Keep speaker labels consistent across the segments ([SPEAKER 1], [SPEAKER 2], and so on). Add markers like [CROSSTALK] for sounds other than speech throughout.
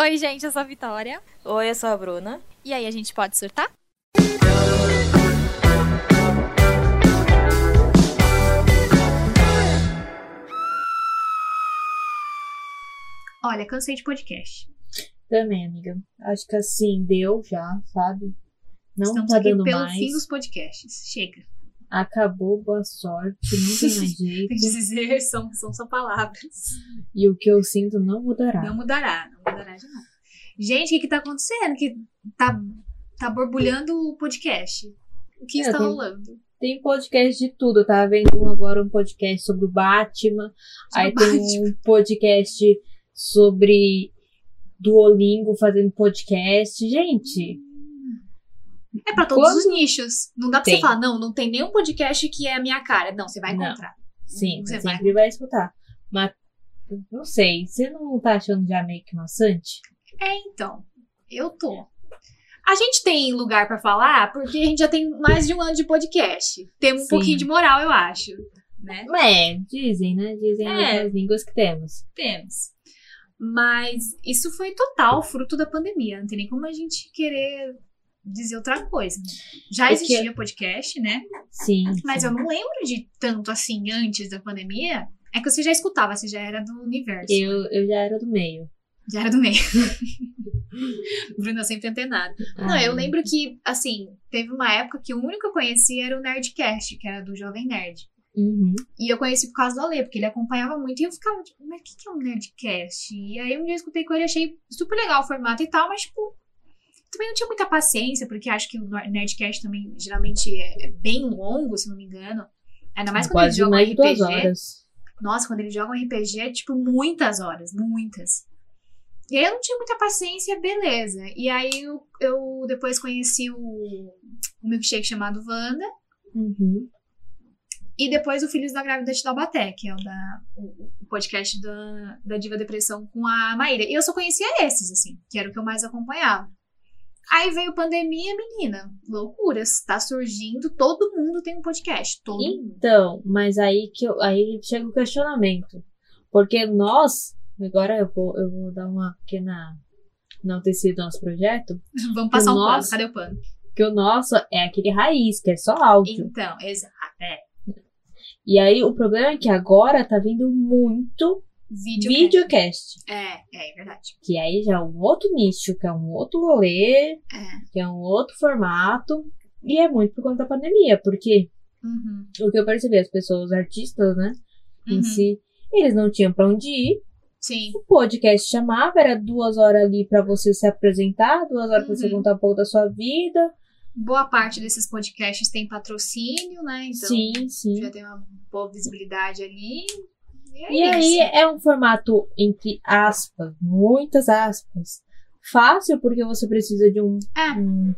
[SPEAKER 1] Oi, gente, eu sou a Vitória.
[SPEAKER 2] Oi, eu sou a Bruna.
[SPEAKER 1] E aí, a gente pode surtar?
[SPEAKER 3] Olha, cansei de podcast.
[SPEAKER 2] Também, amiga. Acho que assim, deu já, sabe? Não
[SPEAKER 3] Estamos
[SPEAKER 2] tá
[SPEAKER 3] aqui
[SPEAKER 2] dando
[SPEAKER 3] pelo
[SPEAKER 2] mais.
[SPEAKER 3] fim dos podcasts. Chega.
[SPEAKER 2] Acabou, boa sorte, não [LAUGHS] tem mais jeito.
[SPEAKER 3] Dizer, são, são só palavras.
[SPEAKER 2] e o que eu sinto não mudará.
[SPEAKER 3] Não mudará, não mudará de nada. Gente, o que que tá acontecendo? Que tá, tá borbulhando o podcast. O que
[SPEAKER 2] É,
[SPEAKER 3] está
[SPEAKER 2] tem-
[SPEAKER 3] rolando?
[SPEAKER 2] Tem podcast de tudo. Eu tava vendo agora um podcast sobre o Batman.
[SPEAKER 3] Sobre
[SPEAKER 2] aí tem um [LAUGHS] podcast sobre Duolingo fazendo podcast. Gente,
[SPEAKER 3] É pra todos
[SPEAKER 2] Quando-
[SPEAKER 3] os nichos. Não dá pra
[SPEAKER 2] Tem.
[SPEAKER 3] você falar, não, não tem nenhum podcast que é a minha cara. Não, você vai
[SPEAKER 2] Não.
[SPEAKER 3] encontrar.
[SPEAKER 2] sim,
[SPEAKER 3] Você
[SPEAKER 2] você
[SPEAKER 3] vai.
[SPEAKER 2] sempre vai escutar. Mas, não sei, você não tá achando já meio que maçante?
[SPEAKER 3] É, então. Eu tô. A gente tem lugar pra falar porque a gente já tem mais de um ano de podcast. Temos um pouquinho de moral, eu acho. Né?
[SPEAKER 2] É, dizem, né? Dizem
[SPEAKER 3] É.
[SPEAKER 2] as línguas que temos.
[SPEAKER 3] Temos. Mas isso foi total fruto da pandemia. Não tem nem como a gente querer dizer outra coisa. Já
[SPEAKER 2] Porque-
[SPEAKER 3] existia podcast, né?
[SPEAKER 2] Sim.
[SPEAKER 3] Mas
[SPEAKER 2] sim.
[SPEAKER 3] eu não lembro de tanto assim antes da pandemia. É que você já escutava, você já era do universo.
[SPEAKER 2] Eu, eu já era do meio.
[SPEAKER 3] Já era do meio. [LAUGHS] Bruna sempre antenada. Não,
[SPEAKER 2] Ai,
[SPEAKER 3] eu lembro que, assim, teve uma época que o único que eu conhecia era o Nerdcast, que era do Jovem Nerd.
[SPEAKER 2] Uhum.
[SPEAKER 3] E eu conheci por causa do Ale, porque ele acompanhava muito e eu ficava, tipo, mas o que, que é um Nerdcast? E aí um dia eu escutei com ele, achei super legal o formato e tal, mas, tipo, também não tinha muita paciência, porque acho que o Nerdcast também geralmente é é bem longo, se não me engano. Ainda mais quando eles jogam
[SPEAKER 2] duas
[SPEAKER 3] RPG.
[SPEAKER 2] horas.
[SPEAKER 3] Nossa, quando eles jogam RPG é tipo muitas horas, muitas. E aí eu não tinha muita paciência, beleza. E aí eu, eu depois conheci o, o milkshake chamado Wanda.
[SPEAKER 2] Uhum.
[SPEAKER 3] E depois o Filhos da Grávida de Taubaté, que é o, da, o, o podcast da, da Diva Depressão com a Maíra. E eu só conhecia esses, assim, que era o que eu mais acompanhava. Aí veio pandemia, menina. Loucuras. Tá surgindo, todo mundo tem um podcast. Todo mundo.
[SPEAKER 2] Então, mas aí que eu, aí chega o questionamento. Porque nós, agora eu vou, eu vou dar uma pequena enaltecida do nosso projeto, [LAUGHS]
[SPEAKER 3] Vamos passar um pano.
[SPEAKER 2] Nossa.
[SPEAKER 3] Cadê o pano?
[SPEAKER 2] que o nosso é aquele raiz, que é só áudio.
[SPEAKER 3] Então, exato. É.
[SPEAKER 2] E aí o problema é que agora tá vindo muito
[SPEAKER 3] Vídeo.
[SPEAKER 2] videocast.
[SPEAKER 3] É, é, é verdade.
[SPEAKER 2] Que aí já é um outro nicho, que é um outro rolê,
[SPEAKER 3] É.
[SPEAKER 2] que é um outro formato. E é muito por conta da pandemia, porque
[SPEAKER 3] Uhum.
[SPEAKER 2] o que eu percebi, as pessoas, os artistas, né, em
[SPEAKER 3] Uhum.
[SPEAKER 2] si, eles não tinham pra onde ir.
[SPEAKER 3] Sim.
[SPEAKER 2] O podcast chamava, era duas horas ali pra você se apresentar, duas horas pra você
[SPEAKER 3] Uhum.
[SPEAKER 2] contar um pouco da sua vida.
[SPEAKER 3] Boa parte desses podcasts tem patrocínio, né? Então
[SPEAKER 2] sim, sim.
[SPEAKER 3] já tem uma boa visibilidade ali. E, é
[SPEAKER 2] E aí é um formato, entre aspas, muitas aspas, fácil porque você precisa de um,
[SPEAKER 3] É.
[SPEAKER 2] um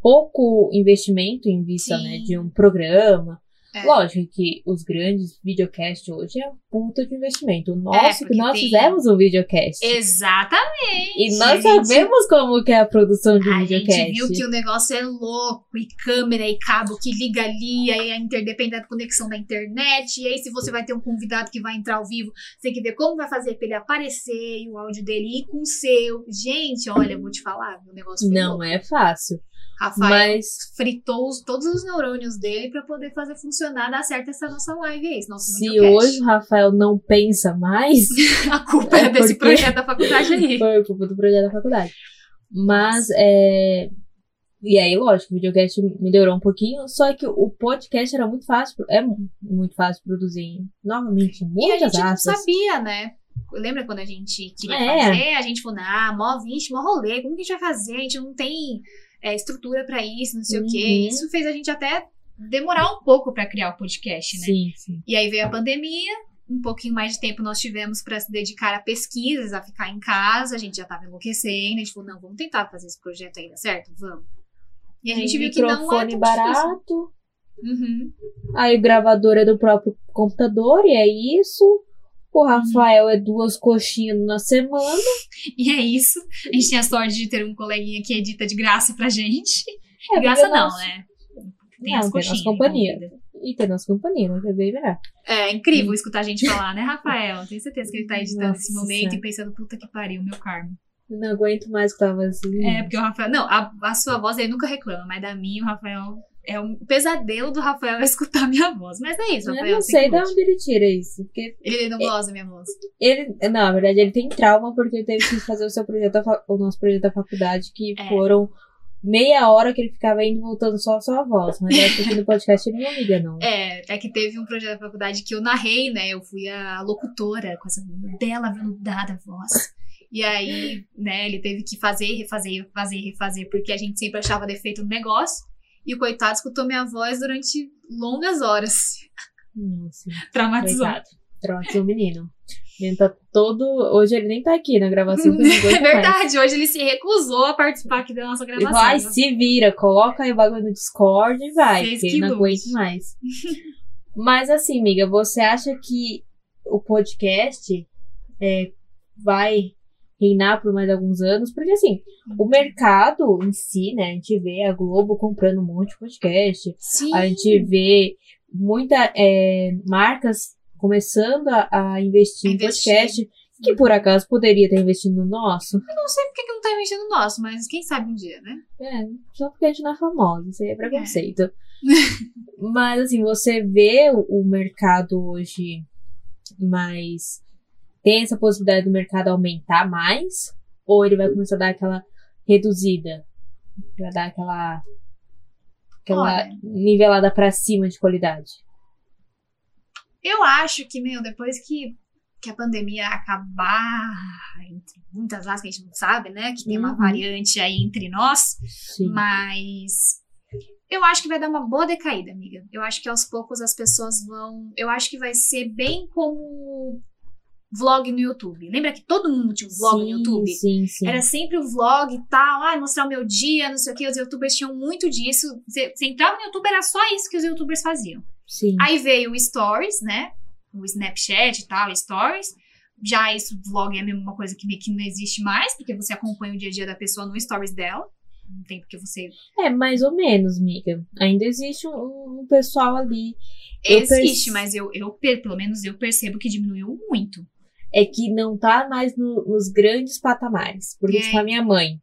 [SPEAKER 2] pouco investimento em vista né, de um programa.
[SPEAKER 3] É.
[SPEAKER 2] Lógico que os grandes videocasts hoje é um puta de investimento. O nosso,
[SPEAKER 3] É,
[SPEAKER 2] que nós
[SPEAKER 3] tem-
[SPEAKER 2] fizemos um videocast.
[SPEAKER 3] Exatamente.
[SPEAKER 2] E nós
[SPEAKER 3] A gente-
[SPEAKER 2] sabemos como que é a produção de um
[SPEAKER 3] A
[SPEAKER 2] videocast.
[SPEAKER 3] gente viu que o negócio é louco, e câmera, e cabo que liga ali, aí a interdependente da conexão da internet, e aí se você vai ter um convidado que vai entrar ao vivo, você tem que ver como vai fazer pra ele aparecer, e o áudio dele ir com o seu. Gente, olha, eu vou te falar, o negócio
[SPEAKER 2] Não
[SPEAKER 3] louco.
[SPEAKER 2] é fácil.
[SPEAKER 3] Rafael
[SPEAKER 2] Mas
[SPEAKER 3] fritou os- todos os neurônios dele pra poder fazer funcionar, dar certo essa nossa live aí, esse nosso
[SPEAKER 2] se
[SPEAKER 3] videocast.
[SPEAKER 2] hoje o Rafael não pensa mais, [LAUGHS]
[SPEAKER 3] A culpa é, [LAUGHS]
[SPEAKER 2] É
[SPEAKER 3] desse
[SPEAKER 2] porque-
[SPEAKER 3] projeto da faculdade aí.
[SPEAKER 2] Foi culpa do projeto da faculdade. Mas, é... E aí, lógico, o videocast melhorou um pouquinho, só que o podcast era muito fácil, é muito fácil produzir. Novamente,
[SPEAKER 3] E a
[SPEAKER 2] muitas
[SPEAKER 3] gente não sabia, né? Lembra quando a gente queria
[SPEAKER 2] É.
[SPEAKER 3] fazer? A gente falou, ah, mó vixe, mó rolê, como que a gente vai fazer? A gente não tem é, estrutura pra isso, não sei o quê.
[SPEAKER 2] Uhum.
[SPEAKER 3] Isso fez a gente até demorar um pouco pra criar o podcast, né?
[SPEAKER 2] Sim, sim.
[SPEAKER 3] E aí veio a pandemia, um pouquinho mais de tempo nós tivemos pra se dedicar a pesquisas, a ficar em casa, a gente já tava enlouquecendo, a gente falou, não, vamos tentar fazer esse projeto aí, dá certo? Vamos. E a gente viu que não é tão
[SPEAKER 2] barato,
[SPEAKER 3] Uhum.
[SPEAKER 2] aí o gravador é do próprio computador, e é isso. O Rafael é duas coxinhas na semana.
[SPEAKER 3] E é isso. A gente tem a sorte de ter um coleguinha que edita de graça pra gente.
[SPEAKER 2] É,
[SPEAKER 3] graça não,
[SPEAKER 2] nós-
[SPEAKER 3] né?
[SPEAKER 2] Não,
[SPEAKER 3] as
[SPEAKER 2] tem
[SPEAKER 3] coxinhas
[SPEAKER 2] nossa companhia.
[SPEAKER 3] envolvidas.
[SPEAKER 2] E tem nossa companhia, né? Que é bem melhor.
[SPEAKER 3] É incrível escutar a gente falar, né, Rafael? Tenho certeza que ele tá [LAUGHS] editando esse
[SPEAKER 2] Nossa
[SPEAKER 3] momento
[SPEAKER 2] Senhora.
[SPEAKER 3] e pensando, puta que pariu, meu karma.
[SPEAKER 2] Eu não aguento mais que tava assim.
[SPEAKER 3] É, porque o Rafael. Não, a, a sua voz ele nunca reclama, mas da minha, o Rafael. É um pesadelo do Rafael [LAUGHS] escutar minha voz. Mas é isso,
[SPEAKER 2] Eu
[SPEAKER 3] Rafael.
[SPEAKER 2] não
[SPEAKER 3] você
[SPEAKER 2] sei de onde ele tira isso. Porque
[SPEAKER 3] Ele não gosta da minha voz.
[SPEAKER 2] ele. Não, na verdade, ele tem trauma porque ele teve que fazer o seu projeto, o nosso projeto da faculdade, que
[SPEAKER 3] É.
[SPEAKER 2] foram meia hora que ele ficava indo voltando só a sua voz. Mas acho que no podcast ele não liga, não.
[SPEAKER 3] É, é que teve um projeto da faculdade que eu narrei, né? Eu fui a locutora com essa bela veludada voz. E aí, né, ele teve que fazer, refazer, refazer, refazer, porque a gente sempre achava defeito no negócio. E o coitado escutou minha voz durante longas horas.
[SPEAKER 2] Nossa,
[SPEAKER 3] Traumatizou.
[SPEAKER 2] coitado. Traumatizou o menino. O menino tá todo. Hoje ele nem tá aqui na gravação. [LAUGHS]
[SPEAKER 3] É
[SPEAKER 2] mais.
[SPEAKER 3] verdade, hoje ele se recusou a participar aqui da nossa
[SPEAKER 2] Ele
[SPEAKER 3] gravação.
[SPEAKER 2] vai, se vira, coloca aí o bagulho no Discord e vai, porque
[SPEAKER 3] que
[SPEAKER 2] não aguento mais. [LAUGHS] Mas assim, amiga, você acha que o podcast é, vai reinar por mais alguns anos? Porque assim, o mercado em si, né? A gente vê a Globo comprando um monte de podcast,
[SPEAKER 3] Sim.
[SPEAKER 2] a gente vê muitas marcas começando a, a investir em
[SPEAKER 3] Investir.
[SPEAKER 2] podcast, que por acaso poderia estar investindo no nosso.
[SPEAKER 3] Eu não sei porque que não tá investindo no nosso, mas quem sabe um dia, né?
[SPEAKER 2] É, só porque a gente não é famosa, isso aí é preconceito. [LAUGHS] Mas assim, você vê o, o mercado hoje mais. Tem essa possibilidade do mercado aumentar mais? Ou ele vai começar a dar aquela reduzida? Vai dar aquela. aquela
[SPEAKER 3] Olha.
[SPEAKER 2] nivelada pra cima de qualidade?
[SPEAKER 3] Eu acho que, meu, depois que, que a pandemia acabar, entre muitas aspas que a gente não sabe, né? Que tem uma
[SPEAKER 2] Uhum.
[SPEAKER 3] variante aí entre nós,
[SPEAKER 2] Sim.
[SPEAKER 3] mas eu acho que vai dar uma boa decaída, amiga. Eu acho que aos poucos as pessoas vão. Eu acho que vai ser bem como vlog no YouTube. Lembra que todo mundo tinha um vlog
[SPEAKER 2] sim,
[SPEAKER 3] no YouTube?
[SPEAKER 2] Sim, sim.
[SPEAKER 3] Era sempre o vlog e tal, ah, mostrar o meu dia, não sei o que. Os youtubers tinham muito disso. Você você entrava no YouTube, era só isso que os youtubers faziam.
[SPEAKER 2] Sim.
[SPEAKER 3] Aí veio o Stories, né? O Snapchat e tal, Stories. Já isso, vlog é a mesma coisa que meio que não existe mais, porque você acompanha o dia a dia da pessoa no Stories dela. Não tem porque você.
[SPEAKER 2] É, mais ou menos, miga. Ainda existe um, um pessoal ali.
[SPEAKER 3] Existe,
[SPEAKER 2] perce-
[SPEAKER 3] mas eu, eu, pelo menos eu percebo que diminuiu muito.
[SPEAKER 2] É que não tá mais no- nos grandes patamares. Porque,
[SPEAKER 3] É.
[SPEAKER 2] tipo, a minha mãe,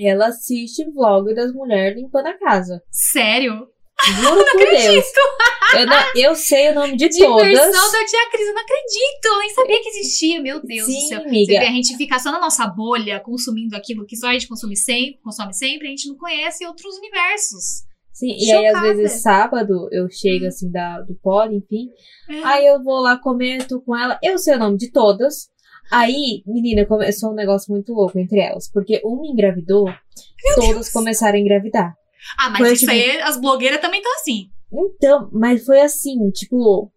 [SPEAKER 2] ela assiste vlog das mulheres limpando a casa.
[SPEAKER 3] Sério?
[SPEAKER 2] Juro por Deus. Eu, não- eu sei o nome de
[SPEAKER 3] Diversão
[SPEAKER 2] todas.
[SPEAKER 3] da tia Cris, eu não acredito! Eu nem sabia que existia, meu Deus
[SPEAKER 2] Sim,
[SPEAKER 3] do céu.
[SPEAKER 2] amiga.
[SPEAKER 3] Vê, a gente fica só na nossa bolha, consumindo aquilo que só a gente consome sempre, consome sempre, a gente não conhece outros universos.
[SPEAKER 2] Sim, e aí, às
[SPEAKER 3] Chocada.
[SPEAKER 2] vezes, sábado, eu chego, assim, da, do pod, enfim.
[SPEAKER 3] É.
[SPEAKER 2] Aí eu vou lá comer, tô com ela. Eu sei o nome de todas. Aí, menina, começou um negócio muito louco entre elas. Porque uma engravidou, todas começaram a engravidar.
[SPEAKER 3] Ah, mas
[SPEAKER 2] Foi,
[SPEAKER 3] isso
[SPEAKER 2] tipo-
[SPEAKER 3] aí, as blogueiras também estão assim.
[SPEAKER 2] Então, mas foi assim, tipo,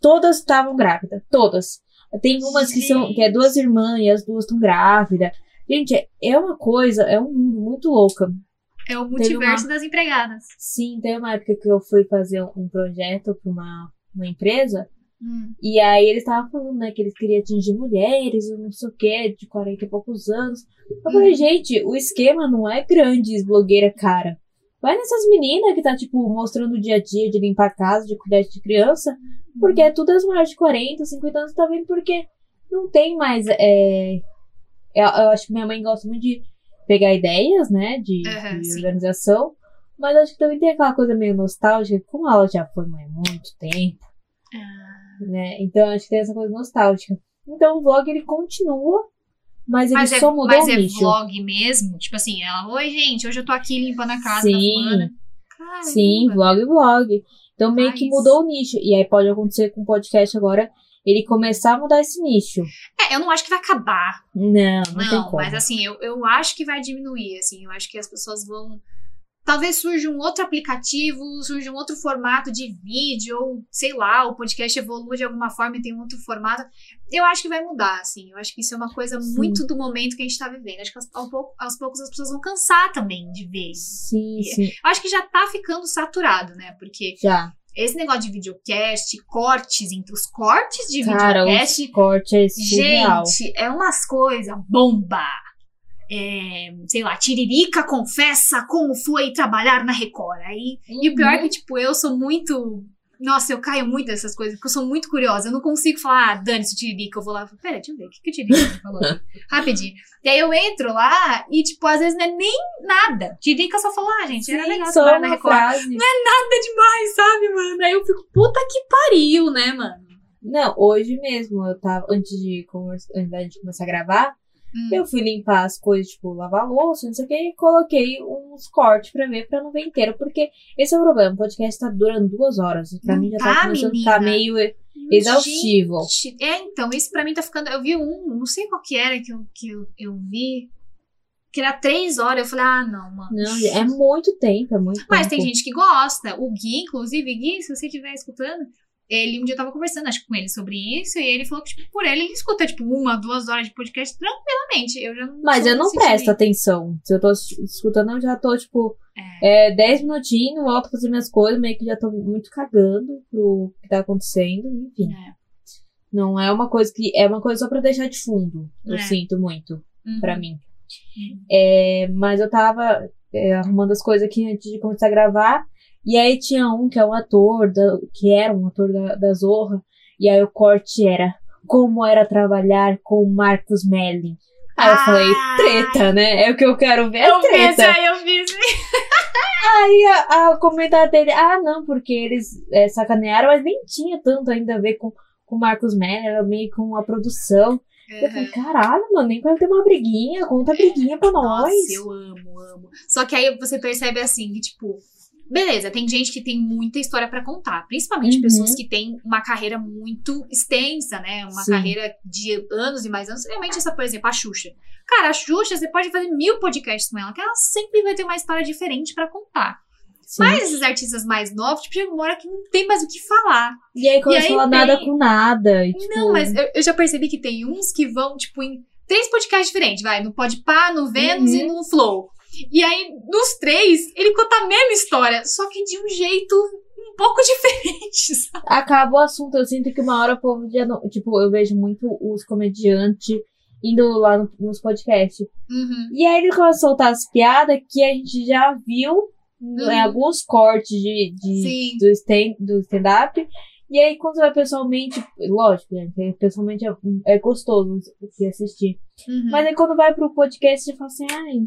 [SPEAKER 2] todas estavam grávidas, todas. Tem umas que são, que é duas irmãs e as duas estão grávidas. Gente, é- é uma coisa, é um mundo muito louca.
[SPEAKER 3] É o multiverso das empregadas.
[SPEAKER 2] Sim, tem uma época que eu fui fazer um projeto pra uma, uma empresa,
[SPEAKER 3] Hum.
[SPEAKER 2] e aí eles estavam falando, né, que eles queriam atingir mulheres, não sei o que, de 40 e poucos anos. Eu falei,
[SPEAKER 3] Uhum.
[SPEAKER 2] gente, o esquema não é grandes blogueira cara. Vai nessas meninas que tá, tipo, mostrando o dia a dia de limpar a casa, de cuidar de criança, porque é tudo as mulheres de 40, 50 anos, tá vendo? Porque não tem mais. É... Eu, eu acho que minha mãe gosta muito de pegar ideias, né, de,
[SPEAKER 3] Aham,
[SPEAKER 2] de
[SPEAKER 3] sim.
[SPEAKER 2] organização, mas acho que também tem aquela coisa meio nostálgica, como ela já foi mãe há muito tempo,
[SPEAKER 3] Ah,
[SPEAKER 2] né? Então acho que tem essa coisa nostálgica. Então o vlog ele continua, mas ele
[SPEAKER 3] Mas, é,
[SPEAKER 2] só mudou
[SPEAKER 3] mas
[SPEAKER 2] o
[SPEAKER 3] é
[SPEAKER 2] nicho.
[SPEAKER 3] vlog mesmo? Tipo assim, ela, oi gente, hoje eu tô aqui limpando a casa
[SPEAKER 2] Sim. Sim, vlog, vlog. Então meio que
[SPEAKER 3] Mas-
[SPEAKER 2] mudou o nicho. E aí pode acontecer com o podcast agora, ele começar a mudar esse nicho.
[SPEAKER 3] É, eu não acho que vai acabar.
[SPEAKER 2] Não, não, tem
[SPEAKER 3] Não,
[SPEAKER 2] como.
[SPEAKER 3] mas assim, eu, eu acho que vai diminuir, assim, eu acho que as pessoas vão. Talvez surja um outro aplicativo, surja um outro formato de vídeo, ou sei lá, o podcast evolua de alguma forma e tem um outro formato. Eu acho que vai mudar, assim. Eu acho que isso é uma coisa
[SPEAKER 2] Sim.
[SPEAKER 3] muito do momento que a gente tá vivendo. Acho que aos, pouco- aos poucos as pessoas vão cansar também de ver isso.
[SPEAKER 2] Sim, sim.
[SPEAKER 3] Eu acho que já tá ficando saturado, né? Porque
[SPEAKER 2] Já.
[SPEAKER 3] Esse negócio de videocast, cortes, entre os cortes de
[SPEAKER 2] Cara,
[SPEAKER 3] videocast
[SPEAKER 2] os cortes é.
[SPEAKER 3] Gente, é umas coisas bomba. É, sei lá, Tiririca confessa como foi trabalhar na Record. Aí, E o pior é
[SPEAKER 2] Uhum.
[SPEAKER 3] que, tipo, eu sou muito Nossa, eu caio muito dessas coisas, porque eu sou muito curiosa. Eu não consigo falar, ah, dane-se Tiririca. Eu vou lá, pera, deixa eu ver, o que, que o Tiririca [LAUGHS] falou? Rapidinho. E aí eu entro lá e, tipo, às vezes não é nem nada. Tiririca só falou, ah, gente, era
[SPEAKER 2] Sim,
[SPEAKER 3] legal
[SPEAKER 2] só
[SPEAKER 3] trabalhar na Record.
[SPEAKER 2] frase.
[SPEAKER 3] Nada demais, sabe, mano? Aí eu fico, puta que pariu, né, mano?
[SPEAKER 2] Não, hoje mesmo, eu tava, antes de, conversa, antes da gente começar a gravar,
[SPEAKER 3] Hum.
[SPEAKER 2] eu fui limpar as coisas, tipo, lavar louça, não sei o que, e coloquei uns cortes pra ver, pra não ver inteiro. Porque esse é o problema, o podcast tá durando duas horas. Pra
[SPEAKER 3] Não
[SPEAKER 2] mim já
[SPEAKER 3] tá,
[SPEAKER 2] tá começando
[SPEAKER 3] menina.
[SPEAKER 2] ficar meio exaustivo.
[SPEAKER 3] Gente, é, então, isso pra mim tá ficando. Eu vi um, não sei qual que era que eu, que eu, eu vi. Que era três horas. Eu falei, ah, não, mano.
[SPEAKER 2] Não, é muito tempo, é muito
[SPEAKER 3] Mas
[SPEAKER 2] tempo.
[SPEAKER 3] tem gente que gosta. O Gui, inclusive, Gui, se você estiver escutando, ele um dia eu tava conversando, acho que com ele sobre isso, e ele falou que, tipo, por ele, ele escuta, tipo, uma, duas horas de podcast tranquilamente. Eu já não
[SPEAKER 2] Mas eu não presto atenção. Se eu tô es- escutando, eu já tô, tipo, é, 10 minutinhos, volto a fazer minhas coisas, meio que já tô muito cagando pro que tá acontecendo, enfim.
[SPEAKER 3] É.
[SPEAKER 2] Não é uma coisa que. É uma coisa só pra deixar de fundo. Eu
[SPEAKER 3] É.
[SPEAKER 2] sinto muito,
[SPEAKER 3] Uhum.
[SPEAKER 2] pra mim.
[SPEAKER 3] Uhum.
[SPEAKER 2] É, mas eu tava é, arrumando as coisas aqui antes de começar a gravar. E aí tinha um que é um ator, da- que era um ator da, da Zorra. E aí o corte era como era trabalhar com o Marcos Melling. Aí eu falei,
[SPEAKER 3] Ah!
[SPEAKER 2] treta, né? É o que eu quero ver, é
[SPEAKER 3] Eu
[SPEAKER 2] treta.
[SPEAKER 3] aí, eu esse [LAUGHS] aí.
[SPEAKER 2] A, a comentário dele, ah, não, porque eles é, sacanearam, mas nem tinha tanto ainda a ver com, o Marcos Melling, era meio com a produção. Eu falei, caralho, mano, nem pra ter uma briguinha, conta a briguinha pra nós.
[SPEAKER 3] Nossa, eu amo, amo. Só que aí você percebe assim, que, tipo, beleza, tem gente que tem muita história pra contar, principalmente
[SPEAKER 2] Uhum.
[SPEAKER 3] pessoas que têm uma carreira muito extensa, né? Uma
[SPEAKER 2] Sim.
[SPEAKER 3] carreira de anos e mais anos. Realmente, essa, por exemplo, a Xuxa. Cara, a Xuxa, você pode fazer mil podcasts com ela, que ela sempre vai ter uma história diferente pra contar.
[SPEAKER 2] Sim.
[SPEAKER 3] Mas esses artistas mais novos, tipo, chega uma hora que não tem mais o que falar.
[SPEAKER 2] E aí começa a falar nada com nada. E, tipo,
[SPEAKER 3] Não, mas eu, eu já percebi que tem uns que vão, tipo, em três podcasts diferentes, vai, no Podpah, no Vênus
[SPEAKER 2] Uhum.
[SPEAKER 3] e no Flow. E aí, nos três, ele conta a mesma história, só que de um jeito um pouco [LAUGHS] diferente, sabe?
[SPEAKER 2] acaba o assunto. Eu sinto que uma hora o povo já não. Tipo, eu vejo muito os comediantes indo lá no- nos podcasts.
[SPEAKER 3] Uhum.
[SPEAKER 2] E aí ele começa a soltar as piadas que a gente já viu em alguns cortes de, de,
[SPEAKER 3] Uhum.
[SPEAKER 2] Do stand- stand-up. e aí, quando você vai pessoalmente, lógico, né, pessoalmente é, é gostoso de assistir.
[SPEAKER 3] Uhum.
[SPEAKER 2] Mas aí quando vai pro podcast, você fala assim, ai,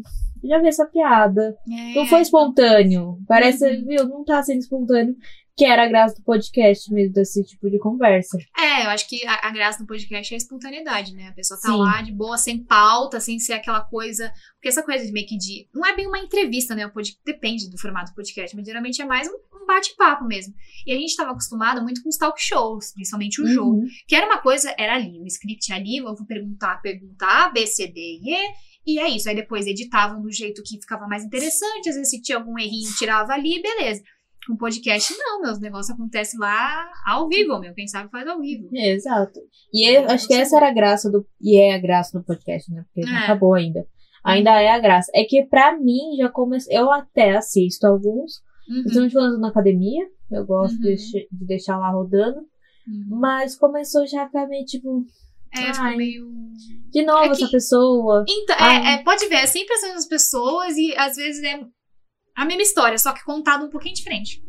[SPEAKER 2] já vi essa piada.
[SPEAKER 3] É.
[SPEAKER 2] Não foi espontâneo. Parece,
[SPEAKER 3] Uhum.
[SPEAKER 2] viu, não tá sendo espontâneo. Que era a graça do podcast mesmo, desse tipo de conversa.
[SPEAKER 3] É, eu acho que a, a graça do podcast é a espontaneidade, né? A pessoa tá
[SPEAKER 2] Sim.
[SPEAKER 3] lá de boa, sem pauta, sem ser aquela coisa. Porque essa coisa de meio que de. Não é bem uma entrevista, né? Pod- Depende do formato do podcast, mas geralmente é mais um, um bate-papo mesmo. E a gente tava acostumado muito com os talk shows, principalmente o jogo.
[SPEAKER 2] Uhum.
[SPEAKER 3] Que era uma coisa, era ali, o script ali, eu vou perguntar, perguntar, B, C, D e E. É isso. Aí depois editavam do jeito que ficava mais interessante. Às vezes, se tinha algum errinho, tirava ali, beleza. Com podcast, não, meus negócios acontecem lá ao vivo, meu. Quem sabe faz ao vivo.
[SPEAKER 2] É, exato. E eu acho que essa era a graça do. E é a graça do podcast, né? Porque não
[SPEAKER 3] É.
[SPEAKER 2] acabou ainda. Ainda é a graça. É que pra mim já começou. Eu até assisto alguns,
[SPEAKER 3] Uhum,
[SPEAKER 2] principalmente quando na academia. Eu gosto
[SPEAKER 3] Uhum.
[SPEAKER 2] de, deixar- de deixar lá rodando.
[SPEAKER 3] uhum.
[SPEAKER 2] Mas começou já a ficar meio tipo.
[SPEAKER 3] É,
[SPEAKER 2] Ai.
[SPEAKER 3] meio.
[SPEAKER 2] De novo
[SPEAKER 3] É que-
[SPEAKER 2] essa pessoa.
[SPEAKER 3] Então, é, é, pode ver, é sempre as mesmas pessoas e às vezes é a mesma história, só que contada um pouquinho diferente.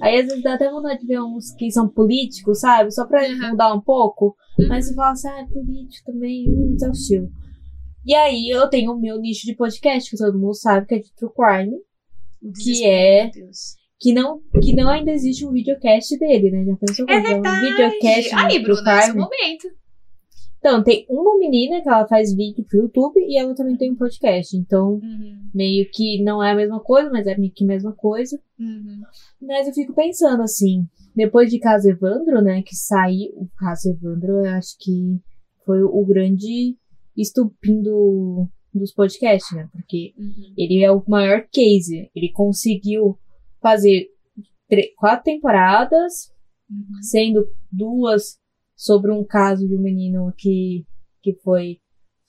[SPEAKER 2] Aí às vezes dá até vontade de ver uns que são políticos, sabe? Só pra
[SPEAKER 3] Uhum.
[SPEAKER 2] mudar um pouco.
[SPEAKER 3] Uhum.
[SPEAKER 2] Mas você fala assim, ah, é político também, hum, exaustivo. E aí eu tenho o meu nicho de podcast, que todo mundo sabe, que é de True Crime. Que é-. Que não, que não ainda existe um videocast dele, né? Já pensou quando é um videocast
[SPEAKER 3] Aí,
[SPEAKER 2] de True
[SPEAKER 3] Bruna, esse é o
[SPEAKER 2] Crime?
[SPEAKER 3] momento.
[SPEAKER 2] Então, tem uma menina que ela faz vídeo pro YouTube e ela também tem um podcast. Então,
[SPEAKER 3] Uhum,
[SPEAKER 2] meio que não é a mesma coisa, mas é meio que a mesma coisa.
[SPEAKER 3] uhum.
[SPEAKER 2] Mas eu fico pensando assim, depois de Caso Evandro, né, que saiu, o Caso Evandro, eu acho que foi o grande estupim do, dos podcasts, né, porque
[SPEAKER 3] Uhum.
[SPEAKER 2] ele é o maior case, ele conseguiu fazer quatro temporadas,
[SPEAKER 3] Uhum.
[SPEAKER 2] sendo duas sobre um caso de um menino que, que foi,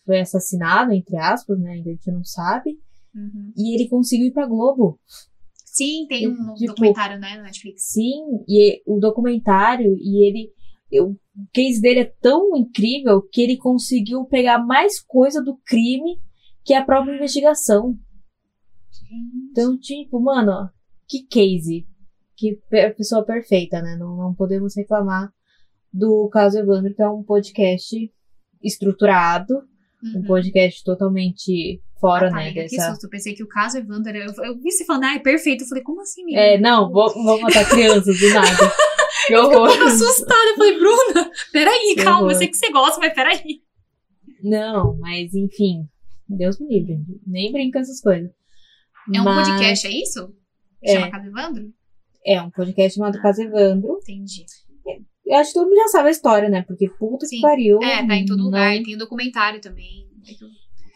[SPEAKER 2] foi assassinado, entre aspas, né, ainda a gente não sabe,
[SPEAKER 3] Uhum.
[SPEAKER 2] e ele conseguiu ir pra Globo.
[SPEAKER 3] Sim, tem um
[SPEAKER 2] Tipo,
[SPEAKER 3] documentário, né, na Netflix.
[SPEAKER 2] Sim, e o documentário, e ele. eu- o case dele é tão incrível que ele conseguiu pegar mais coisa do crime que a própria investigação. Então, tipo, mano, que case. que pessoa perfeita, né? Não, não podemos reclamar do caso Evandro, que é um podcast estruturado, um
[SPEAKER 3] Uhum.
[SPEAKER 2] podcast totalmente fora,
[SPEAKER 3] Ah, tá,
[SPEAKER 2] né?
[SPEAKER 3] amiga, Que
[SPEAKER 2] Dessa...
[SPEAKER 3] susto, eu pensei que o caso Evandro era. Eu, eu vi você falando, ah, é perfeito. Eu falei, como assim, amiga?
[SPEAKER 2] É, não, vou, vou matar crianças do nada. [LAUGHS] Que horror.
[SPEAKER 3] Eu tava assustada. Eu falei, Bruna, peraí,
[SPEAKER 2] Que
[SPEAKER 3] calma, eu
[SPEAKER 2] horror.
[SPEAKER 3] sei que você gosta, mas peraí.
[SPEAKER 2] Não, mas enfim. Deus me livre. Nem brinca essas coisas.
[SPEAKER 3] É um
[SPEAKER 2] Mas-
[SPEAKER 3] podcast, é isso?
[SPEAKER 2] É.
[SPEAKER 3] Chama Casa Evandro?
[SPEAKER 2] É um podcast chamado Casa Evandro.
[SPEAKER 3] Entendi.
[SPEAKER 2] Eu acho que todo mundo já sabe a história, né? Porque puta
[SPEAKER 3] Sim.
[SPEAKER 2] que pariu.
[SPEAKER 3] É, tá em todo
[SPEAKER 2] não-
[SPEAKER 3] lugar. Tem documentário também. É eu-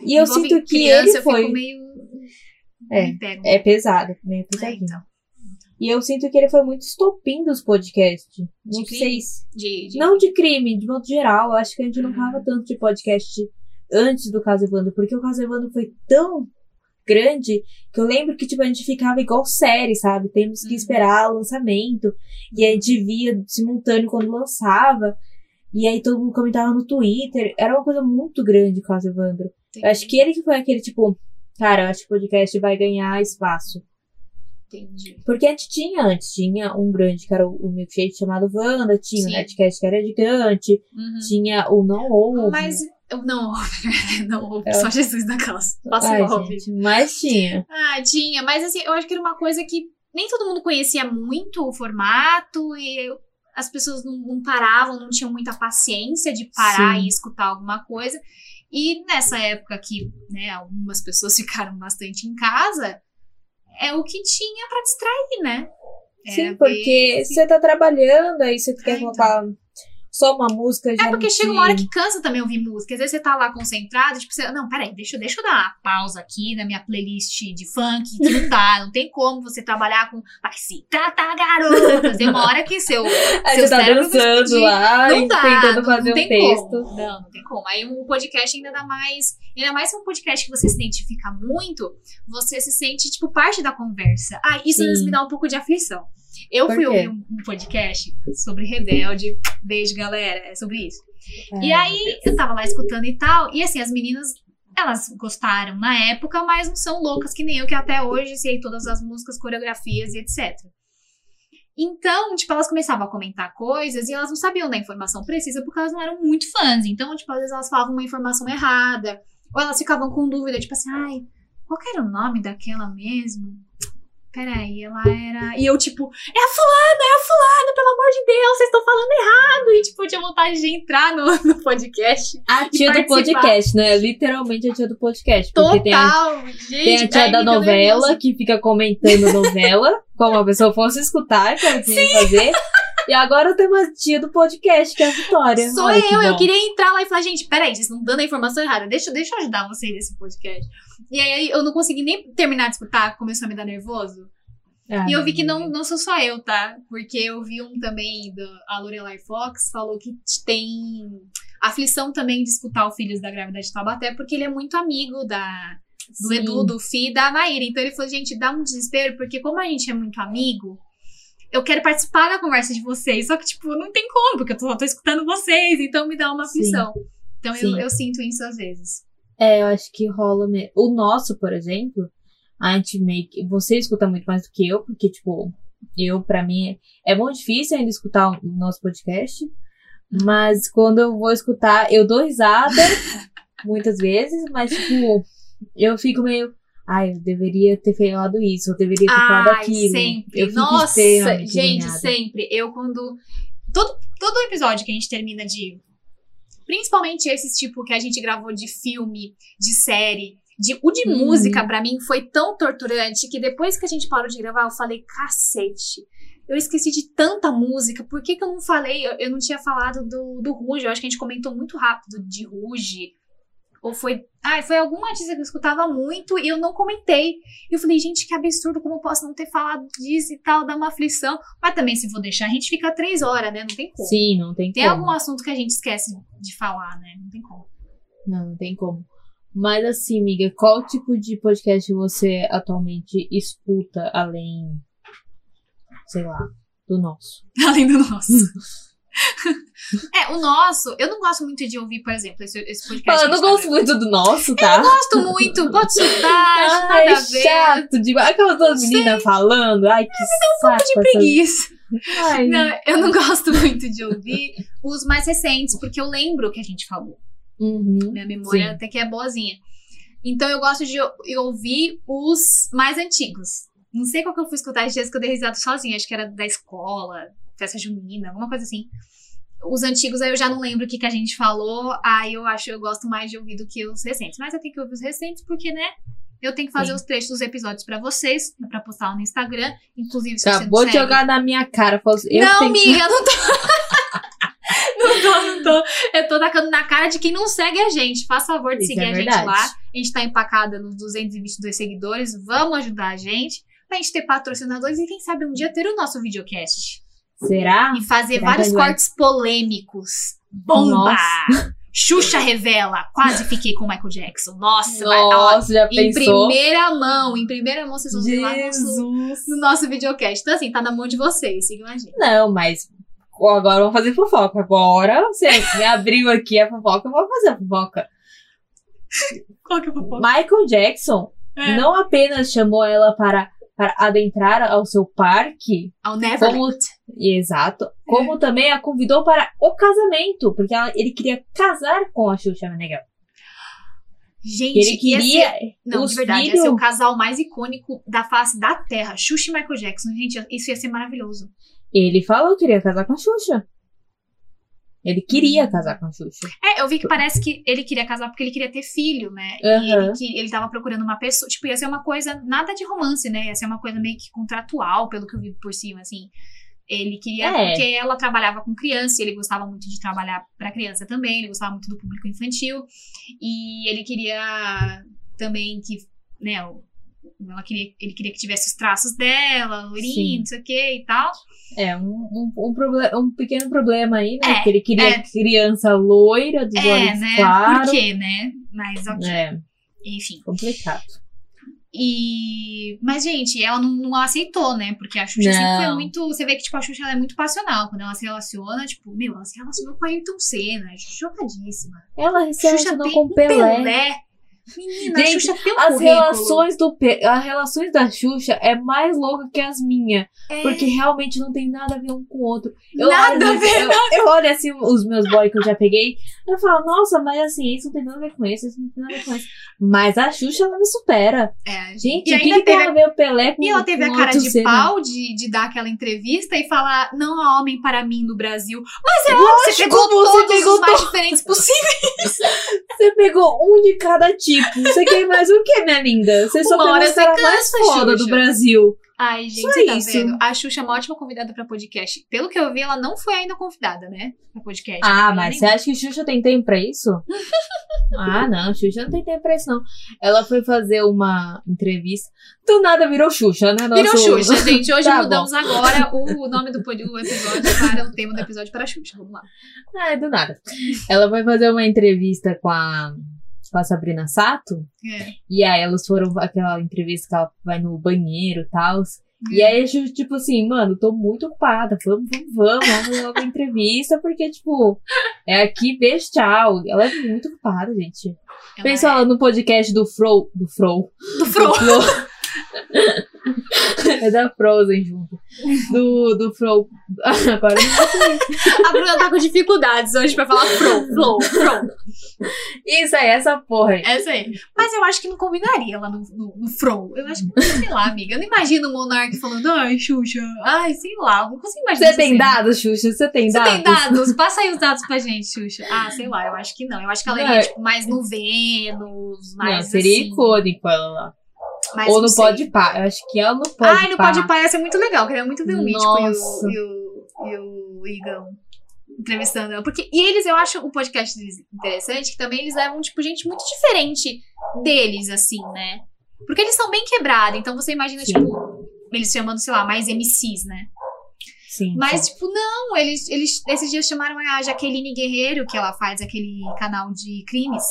[SPEAKER 2] E eu
[SPEAKER 3] envolve
[SPEAKER 2] sinto que
[SPEAKER 3] criança,
[SPEAKER 2] ele
[SPEAKER 3] eu
[SPEAKER 2] foi.
[SPEAKER 3] fico meio.
[SPEAKER 2] É,
[SPEAKER 3] me.
[SPEAKER 2] É pesado, meio
[SPEAKER 3] É,
[SPEAKER 2] pesadinho.
[SPEAKER 3] então.
[SPEAKER 2] E eu sinto que ele foi muito estopim dos podcasts. Não
[SPEAKER 3] De
[SPEAKER 2] sei se.
[SPEAKER 3] De, de-
[SPEAKER 2] Não de crime, de modo geral. Eu acho que a gente não
[SPEAKER 3] Uhum.
[SPEAKER 2] falava tanto de podcast antes do caso Evandro, porque o caso Evandro foi tão grande que eu lembro que tipo, a gente ficava igual série, sabe? Temos que
[SPEAKER 3] Uhum.
[SPEAKER 2] esperar o lançamento. E a gente via simultâneo quando lançava. E aí todo mundo comentava no Twitter. Era uma coisa muito grande o caso Evandro. Eu acho que ele que foi aquele tipo, cara, eu acho que o podcast vai ganhar espaço.
[SPEAKER 3] Entendi.
[SPEAKER 2] Porque a gente tinha antes, tinha um grande que era o, o milkshake chamado Wanda, tinha
[SPEAKER 3] Sim.
[SPEAKER 2] o Netcast que era gigante,
[SPEAKER 3] Uhum.
[SPEAKER 2] tinha o Não Ouve.
[SPEAKER 3] Mas eu não ouve, [LAUGHS] não ouve,
[SPEAKER 2] É.
[SPEAKER 3] só Jesus na casa. Faça
[SPEAKER 2] Ai,
[SPEAKER 3] ouve.
[SPEAKER 2] gente, mas tinha.
[SPEAKER 3] Ah, tinha, mas assim, eu acho que era uma coisa que nem todo mundo conhecia muito o formato e eu- as pessoas não, não paravam, não tinham muita paciência de parar
[SPEAKER 2] Sim.
[SPEAKER 3] e escutar alguma coisa. E nessa época que, né, algumas pessoas [LAUGHS] ficaram bastante em casa, é o que tinha pra distrair, né? Era
[SPEAKER 2] Sim,
[SPEAKER 3] ver
[SPEAKER 2] porque
[SPEAKER 3] se-
[SPEAKER 2] você tá trabalhando, aí você quer
[SPEAKER 3] É, então.
[SPEAKER 2] Só uma música já
[SPEAKER 3] É porque
[SPEAKER 2] não
[SPEAKER 3] chega uma hora que cansa também ouvir música. Às vezes você tá lá concentrado, tipo, você, não, peraí, deixa, eu- deixa eu dar uma pausa aqui na minha playlist de funk, que não dá, não tem como você trabalhar com vai se tratar garotas. Tem uma hora que seu, [LAUGHS]
[SPEAKER 2] Aí
[SPEAKER 3] seu
[SPEAKER 2] você tá dançando lá,
[SPEAKER 3] não dá,
[SPEAKER 2] tentando
[SPEAKER 3] não,
[SPEAKER 2] fazer
[SPEAKER 3] não
[SPEAKER 2] um
[SPEAKER 3] tem
[SPEAKER 2] texto.
[SPEAKER 3] como. Não, não tem como. Aí um podcast ainda dá mais, ainda mais se é um podcast que você se identifica muito, você se sente, tipo, parte da conversa. Ah, isso
[SPEAKER 2] Sim.
[SPEAKER 3] me dá um pouco de aflição. Eu fui ouvir um, um podcast sobre Rebelde. Beijo, galera. É sobre isso. E
[SPEAKER 2] Ai,
[SPEAKER 3] aí, eu tava lá escutando e tal, e assim, as meninas, elas gostaram na época, mas não são loucas que nem eu, que até hoje sei todas as músicas, coreografias e etc. Então, tipo, elas começavam a comentar coisas e elas não sabiam da informação precisa porque elas não eram muito fãs. Então, tipo, às vezes elas falavam uma informação errada, ou elas ficavam com dúvida, tipo assim, ai, qual que era o nome daquela mesmo? Peraí, ela era. E eu, tipo, é a fulana, é a fulana, pelo amor de Deus, vocês estão falando errado. E, tipo, eu tinha vontade de entrar no, no podcast.
[SPEAKER 2] A tia do podcast, né? Literalmente a tia do podcast. Porque tem a,
[SPEAKER 3] Total, gente.
[SPEAKER 2] tem a tia da novela que fica comentando novela, [LAUGHS] como a pessoa fosse escutar, que ela tinha que fazer. E agora tem uma tia do podcast, que é a Vitória.
[SPEAKER 3] Sou
[SPEAKER 2] Olha que
[SPEAKER 3] eu, eu queria entrar lá e falar, gente, peraí, vocês estão dando a informação errada, deixa, deixa eu ajudar vocês nesse podcast. E aí eu não consegui nem terminar de escutar, começou a me dar nervoso.
[SPEAKER 2] Ah,
[SPEAKER 3] E eu vi que não, não sou só eu, tá? Porque eu vi um também, da, a Lorelai Fox, falou que tem aflição também de escutar o Filhos da Grávida de Taubaté, porque ele é muito amigo da, do
[SPEAKER 2] Sim.
[SPEAKER 3] Edu, do Fi e da Maíra. Então ele falou, gente, dá um desespero, porque como a gente é muito amigo, eu quero participar da conversa de vocês. Só que, tipo, não tem como, porque eu tô, tô escutando vocês, então me dá uma
[SPEAKER 2] Sim.
[SPEAKER 3] aflição. Então eu,
[SPEAKER 2] Sim.
[SPEAKER 3] eu sinto isso às vezes.
[SPEAKER 2] É, eu acho que rola mesmo. O nosso, por exemplo, a gente meio que. Você escuta muito mais do que eu, porque, tipo, eu, pra mim, é muito difícil ainda escutar o nosso podcast. Mas quando eu vou escutar, eu dou risada [LAUGHS] muitas vezes, mas, tipo, eu fico meio. Ai, eu deveria ter falado isso, eu deveria ter falado
[SPEAKER 3] Ai,
[SPEAKER 2] aquilo.
[SPEAKER 3] sempre.
[SPEAKER 2] Eu
[SPEAKER 3] Nossa, gente, sempre. Eu, quando. Todo, todo episódio que a gente termina de. Principalmente esses tipo que a gente gravou de filme, de série. De, o de
[SPEAKER 2] Uhum.
[SPEAKER 3] música, pra mim, foi tão torturante que depois que a gente parou de gravar, eu falei, cacete. Eu esqueci de tanta música. Por que, que eu não falei? Eu, eu não tinha falado do, do Ruge. Eu acho que a gente comentou muito rápido de Ruge. Ou foi. Ai, foi alguma artista que eu escutava muito e eu não comentei. E eu falei, gente, que absurdo, como eu posso não ter falado disso e tal, dá uma aflição. Mas também, se vou deixar, a gente fica três horas, né? Não tem como.
[SPEAKER 2] Sim, não tem,
[SPEAKER 3] Tem
[SPEAKER 2] como.
[SPEAKER 3] algum assunto que a gente esquece de falar, né? Não tem como.
[SPEAKER 2] Não, não tem como. Mas assim, amiga, qual tipo de podcast você atualmente escuta além, sei lá, do nosso? [LAUGHS]
[SPEAKER 3] Além do nosso. [LAUGHS] É, o nosso, eu não gosto muito de ouvir, por exemplo, esse, esse podcast.
[SPEAKER 2] Eu não gosto
[SPEAKER 3] tá
[SPEAKER 2] muito do nosso, tá?
[SPEAKER 3] gosto muito, pode soltar, acho nada a ver.
[SPEAKER 2] chato demais. Aquelas duas meninas falando. Ai, que saco.
[SPEAKER 3] De
[SPEAKER 2] essas-
[SPEAKER 3] preguiça.
[SPEAKER 2] Ai,
[SPEAKER 3] Não, eu não gosto muito de ouvir os mais recentes, porque eu lembro o que a gente falou.
[SPEAKER 2] Uhum.
[SPEAKER 3] Minha memória
[SPEAKER 2] Sim.
[SPEAKER 3] até que é boazinha. Então eu gosto de ou- ouvir os mais antigos. Não sei qual que eu fui escutar esses dias que eu dei risada sozinha. Acho que era da escola, festa junina, alguma coisa assim. Os antigos aí eu já não lembro o que, que a gente falou. Aí eu acho eu gosto mais de ouvir do que os recentes. Mas eu tenho que ouvir os recentes porque, né? Eu tenho que fazer
[SPEAKER 2] Sim.
[SPEAKER 3] os trechos dos episódios pra vocês, pra postar lá no Instagram. Inclusive, se
[SPEAKER 2] Acabou
[SPEAKER 3] você
[SPEAKER 2] de jogar na minha cara. Eu
[SPEAKER 3] não,
[SPEAKER 2] tenho que-
[SPEAKER 3] amiga, não tô. [LAUGHS] não tô, não tô. Eu tô tacando na cara de quem não segue a gente. Faz favor de
[SPEAKER 2] Isso
[SPEAKER 3] seguir
[SPEAKER 2] é
[SPEAKER 3] a gente
[SPEAKER 2] verdade.
[SPEAKER 3] lá. A gente tá empacada nos 222 seguidores. Vamos ajudar a gente. Pra gente ter patrocinadores e quem sabe um dia ter o nosso videocast.
[SPEAKER 2] Será?
[SPEAKER 3] E fazer
[SPEAKER 2] Será
[SPEAKER 3] vários cortes polêmicos. Bomba!
[SPEAKER 2] Nossa.
[SPEAKER 3] Xuxa revela. Quase fiquei com o Michael Jackson. Nossa, ó,
[SPEAKER 2] Nossa, já
[SPEAKER 3] em
[SPEAKER 2] pensou?
[SPEAKER 3] primeira mão, em primeira mão vocês vão ver lá no nosso, no nosso videocast. Então, assim, tá na mão de vocês. Sigam a gente.
[SPEAKER 2] Não, mas agora vamos fazer fofoca. Agora você me abriu aqui a fofoca, eu vou fazer a fofoca.
[SPEAKER 3] Qual que é o
[SPEAKER 2] Michael Jackson
[SPEAKER 3] É.
[SPEAKER 2] não apenas chamou ela para, para adentrar ao seu parque,
[SPEAKER 3] Ao Neverland.
[SPEAKER 2] como, exato, como também a convidou para o casamento, porque ela- ele queria casar com a Xuxa Meneghel.
[SPEAKER 3] Gente,
[SPEAKER 2] Ele
[SPEAKER 3] ia
[SPEAKER 2] queria
[SPEAKER 3] ser- não,
[SPEAKER 2] os
[SPEAKER 3] de verdade, ia
[SPEAKER 2] filhos-
[SPEAKER 3] ser o casal mais icônico da face da Terra. Xuxa e Michael Jackson. Gente, isso ia ser maravilhoso.
[SPEAKER 2] Ele falou que queria casar com a Xuxa. Ele queria casar com a Xuxa.
[SPEAKER 3] É, eu vi que parece que ele queria casar porque ele queria ter filho, né? E
[SPEAKER 2] Aham.
[SPEAKER 3] ele, que, ele tava procurando uma pessoa. Tipo, ia ser uma coisa, nada de romance, né? Ia ser uma coisa meio que contratual, pelo que eu vi por cima, assim. Ele queria,
[SPEAKER 2] É.
[SPEAKER 3] porque ela trabalhava com criança, e ele gostava muito de trabalhar pra criança também, ele gostava muito do público infantil. E ele queria também que, né, ela queria, ele queria que tivesse os traços dela,
[SPEAKER 2] Sim.
[SPEAKER 3] loirinho, não sei o que e tal.
[SPEAKER 2] É, um, um, um, um pequeno problema aí, né?
[SPEAKER 3] É,
[SPEAKER 2] Porque ele queria
[SPEAKER 3] é.
[SPEAKER 2] criança loira, dos
[SPEAKER 3] É,
[SPEAKER 2] olhos
[SPEAKER 3] né?
[SPEAKER 2] claros.
[SPEAKER 3] Por quê, né? Mas ok.
[SPEAKER 2] É,
[SPEAKER 3] Enfim.
[SPEAKER 2] complicado.
[SPEAKER 3] E. Mas, gente, ela não, não aceitou, né? Porque a Xuxa sempre foi
[SPEAKER 2] Não.
[SPEAKER 3] muito. Você vê que, tipo, a Xuxa ela é muito passional. Quando ela se relaciona, tipo, meu, ela se relacionou com a Ayrton Senna. chocadíssima.
[SPEAKER 2] Ela se
[SPEAKER 3] Xuxa
[SPEAKER 2] relacionou com
[SPEAKER 3] um
[SPEAKER 2] Pelé.
[SPEAKER 3] Menina,
[SPEAKER 2] Gente,
[SPEAKER 3] a Xuxa tem um
[SPEAKER 2] As
[SPEAKER 3] currículo.
[SPEAKER 2] relações do Pe- as relações da Xuxa é mais louca que as minhas.
[SPEAKER 3] É,
[SPEAKER 2] Porque realmente não tem nada a ver um com o outro. Eu
[SPEAKER 3] Nada
[SPEAKER 2] olho,
[SPEAKER 3] a ver,
[SPEAKER 2] Eu, eu olho assim os meus boys que eu já peguei. Eu falo, nossa, mas assim, isso não tem nada a ver com isso, isso não tem nada a ver com isso. Mas a Xuxa, ela me supera.
[SPEAKER 3] é,
[SPEAKER 2] Gente,
[SPEAKER 3] E
[SPEAKER 2] que,
[SPEAKER 3] ainda
[SPEAKER 2] que
[SPEAKER 3] teve
[SPEAKER 2] a ver o Pelé com
[SPEAKER 3] E ela teve a cara de
[SPEAKER 2] Senna?
[SPEAKER 3] pau de, de dar aquela entrevista e falar: não há homem para mim no Brasil. Mas é óbvio, você pegou
[SPEAKER 2] como você
[SPEAKER 3] todos
[SPEAKER 2] pegou
[SPEAKER 3] os mais diferentes possíveis. [LAUGHS]
[SPEAKER 2] Você pegou um de cada tipo. Você quer mais o que, minha linda? Você só
[SPEAKER 3] Uma hora
[SPEAKER 2] caras mais foda do Brasil.
[SPEAKER 3] Ai, gente,
[SPEAKER 2] Só
[SPEAKER 3] você tá
[SPEAKER 2] isso.
[SPEAKER 3] vendo? A Xuxa é uma ótima convidada pra podcast. Pelo que eu vi, ela não foi ainda convidada, né? Pra podcast.
[SPEAKER 2] Ah, mas
[SPEAKER 3] nem-
[SPEAKER 2] você acha que Xuxa tem tempo pra isso? [LAUGHS] ah, não, Xuxa não tem tempo pra isso, não. Ela foi fazer uma entrevista. Do nada virou Xuxa, né?
[SPEAKER 3] Virou
[SPEAKER 2] Nosso-
[SPEAKER 3] Xuxa, [LAUGHS] gente. Hoje
[SPEAKER 2] Tá
[SPEAKER 3] mudamos agora o nome do episódio para o tema do episódio para a Xuxa. Vamos lá.
[SPEAKER 2] Ah, é do nada. Ela foi fazer uma entrevista com a, com a Sabrina Sato.
[SPEAKER 3] É.
[SPEAKER 2] E aí elas foram aquela entrevista que ela vai no banheiro e tal. E aí, a Xuxa, tipo assim, mano, tô muito ocupada. Vamos, vamos, vamos, vamos logo a entrevista, porque, tipo, é aqui, beijo, tchau. Ela é muito ocupada, gente.
[SPEAKER 3] Ela
[SPEAKER 2] Pensa
[SPEAKER 3] é-
[SPEAKER 2] ela no podcast do Fro. Do Fro.
[SPEAKER 3] do Fro.
[SPEAKER 2] Fro. [LAUGHS] é da Frozen junto. Do, do Fro. [LAUGHS] Agora não.
[SPEAKER 3] A Bruna tá com dificuldades hoje pra falar Fro, Flo, Fro.
[SPEAKER 2] Isso aí, essa porra aí.
[SPEAKER 3] Essa aí. Mas eu acho que não combinaria lá no, no, no Fro. Eu acho que, sei lá, amiga. Eu não imagino o Monark falando, ai, Xuxa, ai, sei lá. Eu não consigo imaginar
[SPEAKER 2] Você tem
[SPEAKER 3] cena.
[SPEAKER 2] dados, Xuxa? Você tem
[SPEAKER 3] Você
[SPEAKER 2] dados?
[SPEAKER 3] tem dados? Passa aí os dados pra gente, Xuxa. Ah, sei lá, eu acho que não. Eu acho que ela
[SPEAKER 2] Não,
[SPEAKER 3] iria,
[SPEAKER 2] é-
[SPEAKER 3] tipo, mais no Vênus,
[SPEAKER 2] Não,
[SPEAKER 3] mais
[SPEAKER 2] seria
[SPEAKER 3] assim.
[SPEAKER 2] icônico ela lá.
[SPEAKER 3] Mas
[SPEAKER 2] Ou
[SPEAKER 3] não
[SPEAKER 2] no. Pode Pá. Eu acho que ela no Pode
[SPEAKER 3] Ai, no
[SPEAKER 2] Pá.
[SPEAKER 3] Pode Pai ia ser muito legal. Queria muito ver o Mítico e o, e o, e o Igão entrevistando ela. Porque, e eles, eu acho o podcast deles interessante, que também eles levam, tipo, gente muito diferente deles, assim, né? Porque eles são bem quebrados, então você imagina,
[SPEAKER 2] Sim.
[SPEAKER 3] tipo, eles chamando, sei lá, mais MCs, né?
[SPEAKER 2] Sim.
[SPEAKER 3] Mas, tipo, não, eles, eles esses dias chamaram a Jaqueline Guerreiro, que ela faz aquele canal de crimes.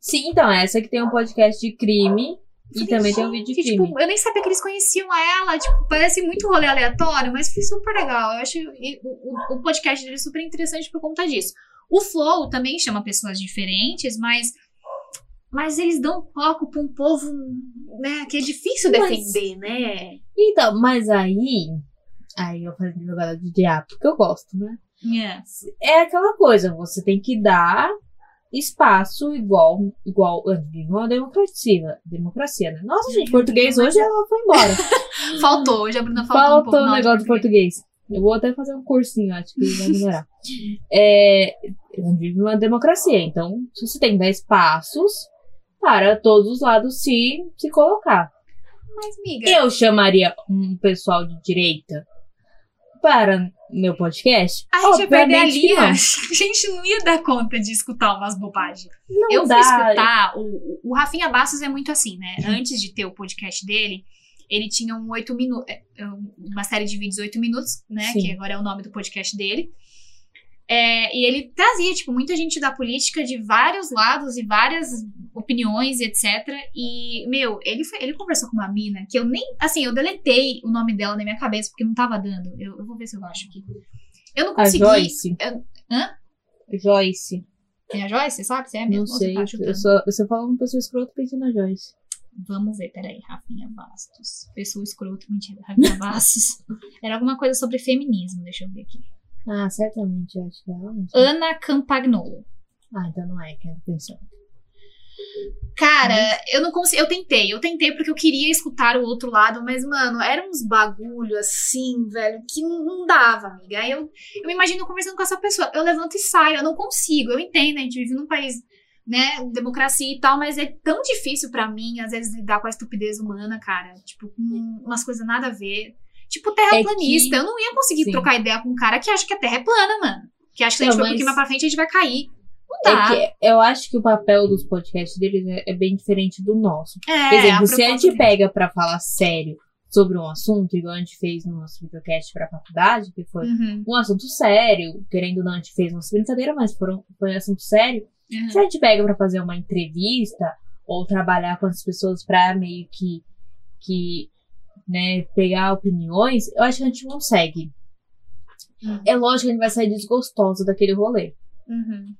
[SPEAKER 2] Sim, então, essa que tem um podcast de crime. E também tem um vídeo
[SPEAKER 3] que, tipo, eu nem sabia que eles conheciam ela. Tipo, parece muito rolê aleatório, mas foi super legal. Eu acho o, o, podcast dele super interessante por conta disso. O Flow também chama pessoas diferentes, mas. Mas eles dão foco pra um povo, né, que é difícil
[SPEAKER 2] Mas-
[SPEAKER 3] defender, né?
[SPEAKER 2] Então, mas aí. Aí eu falei de jogada de diabo, porque eu gosto, né? É aquela coisa, você tem que dar espaço igual, igual, vive uma democracia, democracia, né? Nossa, gente, português hoje ela foi embora. [LAUGHS]
[SPEAKER 3] Faltou, hoje a Bruna faltou, um
[SPEAKER 2] Faltou
[SPEAKER 3] pouco
[SPEAKER 2] o
[SPEAKER 3] aula de
[SPEAKER 2] negócio do português. Eu vou até fazer um cursinho, acho que vai melhorar. [LAUGHS] É, vive uma democracia, então se você tem que dar espaços para todos os lados se, se colocar.
[SPEAKER 3] Mas, miga,
[SPEAKER 2] Eu chamaria um pessoal de direita para meu podcast?
[SPEAKER 3] a gente ia perder a linha.
[SPEAKER 2] não. [LAUGHS]
[SPEAKER 3] A gente não ia dar conta de escutar umas bobagens.
[SPEAKER 2] Não
[SPEAKER 3] eu fui
[SPEAKER 2] dá.
[SPEAKER 3] escutar, o, o Rafinha Bastos é muito assim, né? [LAUGHS] Antes de ter o podcast dele, ele tinha um oito minutos, uma série de vídeos oito minutos, né?
[SPEAKER 2] Sim.
[SPEAKER 3] Que agora é o nome do podcast dele. É, e ele trazia, tipo, muita gente da política de vários lados e várias opiniões, etc. E, meu, ele, foi- ele conversou com uma mina que eu nem. Assim, eu deletei o nome dela na minha cabeça porque não tava dando. Eu, eu vou ver se eu acho aqui. Eu não
[SPEAKER 2] A
[SPEAKER 3] consegui.
[SPEAKER 2] Joyce.
[SPEAKER 3] Eu- hã?
[SPEAKER 2] Joyce.
[SPEAKER 3] É a Joyce, sabe? Você é mesmo?
[SPEAKER 2] Não
[SPEAKER 3] você
[SPEAKER 2] sei.
[SPEAKER 3] tá
[SPEAKER 2] eu, só, eu só falo uma pessoa escrota pensando na Joyce.
[SPEAKER 3] Vamos ver, peraí. Rafinha Bastos. Pessoa escrota, mentira. Rafinha [LAUGHS] Bastos. Era alguma coisa sobre feminismo, deixa eu ver aqui.
[SPEAKER 2] Ah, certamente, eu acho que é ela. sei.
[SPEAKER 3] Ana Campagnolo.
[SPEAKER 2] Ah, então não é que eu tô pensando.
[SPEAKER 3] Cara, eu não consegui. Eu tentei, eu tentei porque eu queria escutar o outro lado, mas, mano, eram uns bagulho assim, velho, que não, não dava, amiga. Aí eu, eu me imagino conversando com essa pessoa. Eu levanto e saio, eu não consigo. Eu entendo, a gente vive num país, né, democracia e tal, mas é tão difícil pra mim, às vezes, lidar com a estupidez humana, cara. Tipo, com umas coisas nada a ver. Tipo, terraplanista.
[SPEAKER 2] É que-
[SPEAKER 3] Eu não ia conseguir
[SPEAKER 2] Sim.
[SPEAKER 3] trocar ideia com um cara que acha que a terra é plana, mano. Que acha que se a gente for um pouquinho
[SPEAKER 2] mas-
[SPEAKER 3] mais pra frente, a gente vai cair. Não dá.
[SPEAKER 2] É que eu acho que o papel dos podcasts deles é, é bem diferente do nosso.
[SPEAKER 3] É,
[SPEAKER 2] Por exemplo,
[SPEAKER 3] a
[SPEAKER 2] se a gente pega pra falar sério sobre um assunto, igual a gente fez no nosso videocast pra faculdade, que foi
[SPEAKER 3] Uhum,
[SPEAKER 2] um assunto sério, querendo ou não, a gente fez nossa brincadeira, mas foram, foi um assunto sério.
[SPEAKER 3] uhum.
[SPEAKER 2] Se a gente pega pra fazer uma entrevista ou trabalhar com as pessoas pra meio que, que né, pegar opiniões, eu acho que a gente consegue.
[SPEAKER 3] Uhum.
[SPEAKER 2] É lógico que a gente vai sair desgostoso daquele rolê.
[SPEAKER 3] Uhum.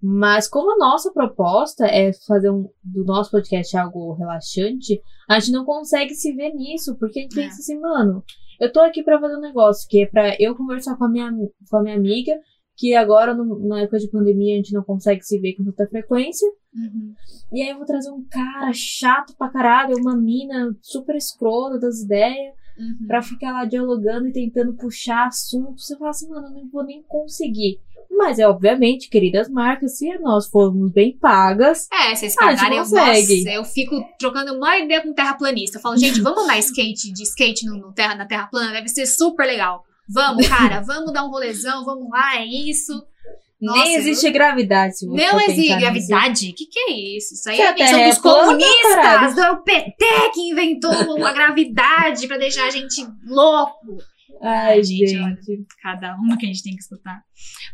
[SPEAKER 2] Mas como a nossa proposta é fazer um, do nosso podcast algo relaxante, a gente não consegue se ver nisso, porque a gente
[SPEAKER 3] É.
[SPEAKER 2] pensa assim, mano, eu tô aqui pra fazer um negócio que é pra eu conversar com a minha, com a minha amiga, que agora, no- na época de pandemia, a gente não consegue se ver com tanta frequência.
[SPEAKER 3] Uhum.
[SPEAKER 2] E aí eu vou trazer um cara chato pra caralho, uma mina super escrota das ideias,
[SPEAKER 3] Uhum.
[SPEAKER 2] pra ficar lá dialogando e tentando puxar assunto. Você fala assim, mano, eu não vou nem conseguir. Mas é obviamente, queridas marcas, se nós formos bem pagas,
[SPEAKER 3] É, vocês pagarem, eu, nossa, eu fico trocando uma ideia com terraplanista. Eu falo, gente, vamos andar skate de skate no, no terra, na terra plana? Deve ser super legal. Vamos, cara, vamos dar um rolezão, vamos lá, é isso. Nossa,
[SPEAKER 2] nem existe gravidade. Se você
[SPEAKER 3] Não existe gravidade? O que, que é isso? Isso aí é
[SPEAKER 2] a
[SPEAKER 3] a invenção
[SPEAKER 2] é
[SPEAKER 3] dos comunistas, do o PT que inventou a gravidade pra deixar a gente louco.
[SPEAKER 2] Ai,
[SPEAKER 3] Ai, gente,
[SPEAKER 2] gente.
[SPEAKER 3] Cada uma que a gente tem que escutar.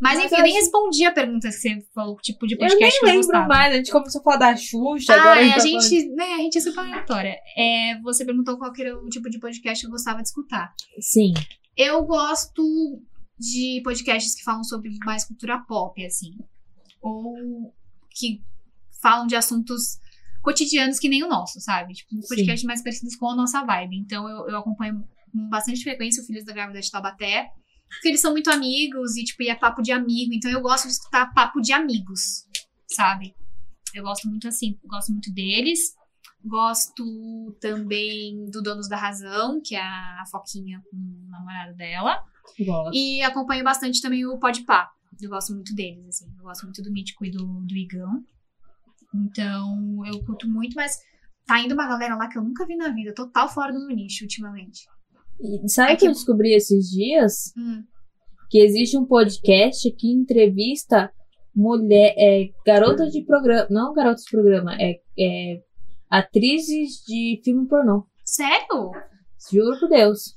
[SPEAKER 3] Mas,
[SPEAKER 2] Mas
[SPEAKER 3] enfim,
[SPEAKER 2] eu
[SPEAKER 3] eu nem respondi a pergunta que você falou, tipo de
[SPEAKER 2] Eu
[SPEAKER 3] podcast
[SPEAKER 2] nem
[SPEAKER 3] que eu
[SPEAKER 2] lembro
[SPEAKER 3] gostava.
[SPEAKER 2] mais, a gente começou a falar da Xuxa,
[SPEAKER 3] Ah,
[SPEAKER 2] agora
[SPEAKER 3] é,
[SPEAKER 2] a
[SPEAKER 3] a
[SPEAKER 2] gente
[SPEAKER 3] gente, né, a gente é super aleatória. É, você perguntou qual era o tipo de podcast que eu gostava de escutar.
[SPEAKER 2] falando- Sim.
[SPEAKER 3] Eu gosto de podcasts que falam sobre mais cultura pop, assim. Ou que falam de assuntos cotidianos que nem o nosso, sabe? Tipo, um
[SPEAKER 2] Sim.
[SPEAKER 3] podcast mais parecidos com a nossa vibe. Então eu, eu acompanho com bastante frequência o Filhos da Grávida de Taubaté. Porque eles são muito amigos e, tipo, e é papo de amigo. Então eu gosto de escutar papo de amigos, sabe? Eu gosto muito assim, gosto muito deles. Gosto também do Donos da Razão, que é a Foquinha com o namorado dela.
[SPEAKER 2] Gosto.
[SPEAKER 3] E acompanho bastante também o Podpah. Eu gosto muito deles, assim. Eu gosto muito do Mítico e do, do Igão. Então, eu curto muito, mas tá indo uma galera lá que eu nunca vi na vida, total fora do meu nicho ultimamente.
[SPEAKER 2] E sabe
[SPEAKER 3] É
[SPEAKER 2] o que
[SPEAKER 3] que-
[SPEAKER 2] eu descobri esses dias?
[SPEAKER 3] Hum.
[SPEAKER 2] Que existe um podcast que entrevista mulher, é, garotas de programa, não garotas de programa, é, é atrizes de filme pornô.
[SPEAKER 3] Sério?
[SPEAKER 2] Juro por Deus.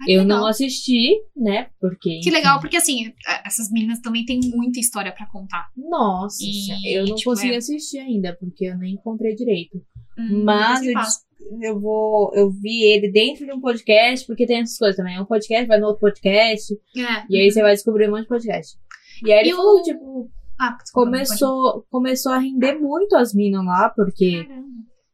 [SPEAKER 3] Ai,
[SPEAKER 2] eu
[SPEAKER 3] legal.
[SPEAKER 2] não assisti, né? Porque.
[SPEAKER 3] Que legal, porque assim, a- essas meninas também têm muita história pra contar.
[SPEAKER 2] Nossa,
[SPEAKER 3] E,
[SPEAKER 2] eu não
[SPEAKER 3] tipo,
[SPEAKER 2] consegui
[SPEAKER 3] é-
[SPEAKER 2] assistir ainda, porque eu nem encontrei direito.
[SPEAKER 3] Hum,
[SPEAKER 2] Mas eu, eu vou. Eu vi ele dentro de um podcast, porque tem essas coisas também. É um podcast, vai no outro podcast.
[SPEAKER 3] É.
[SPEAKER 2] E aí você vai descobrir um monte de podcast. E aí ele falou, tipo,
[SPEAKER 3] Ah,
[SPEAKER 2] começou, começou a render muito as minas lá, porque
[SPEAKER 3] Caramba.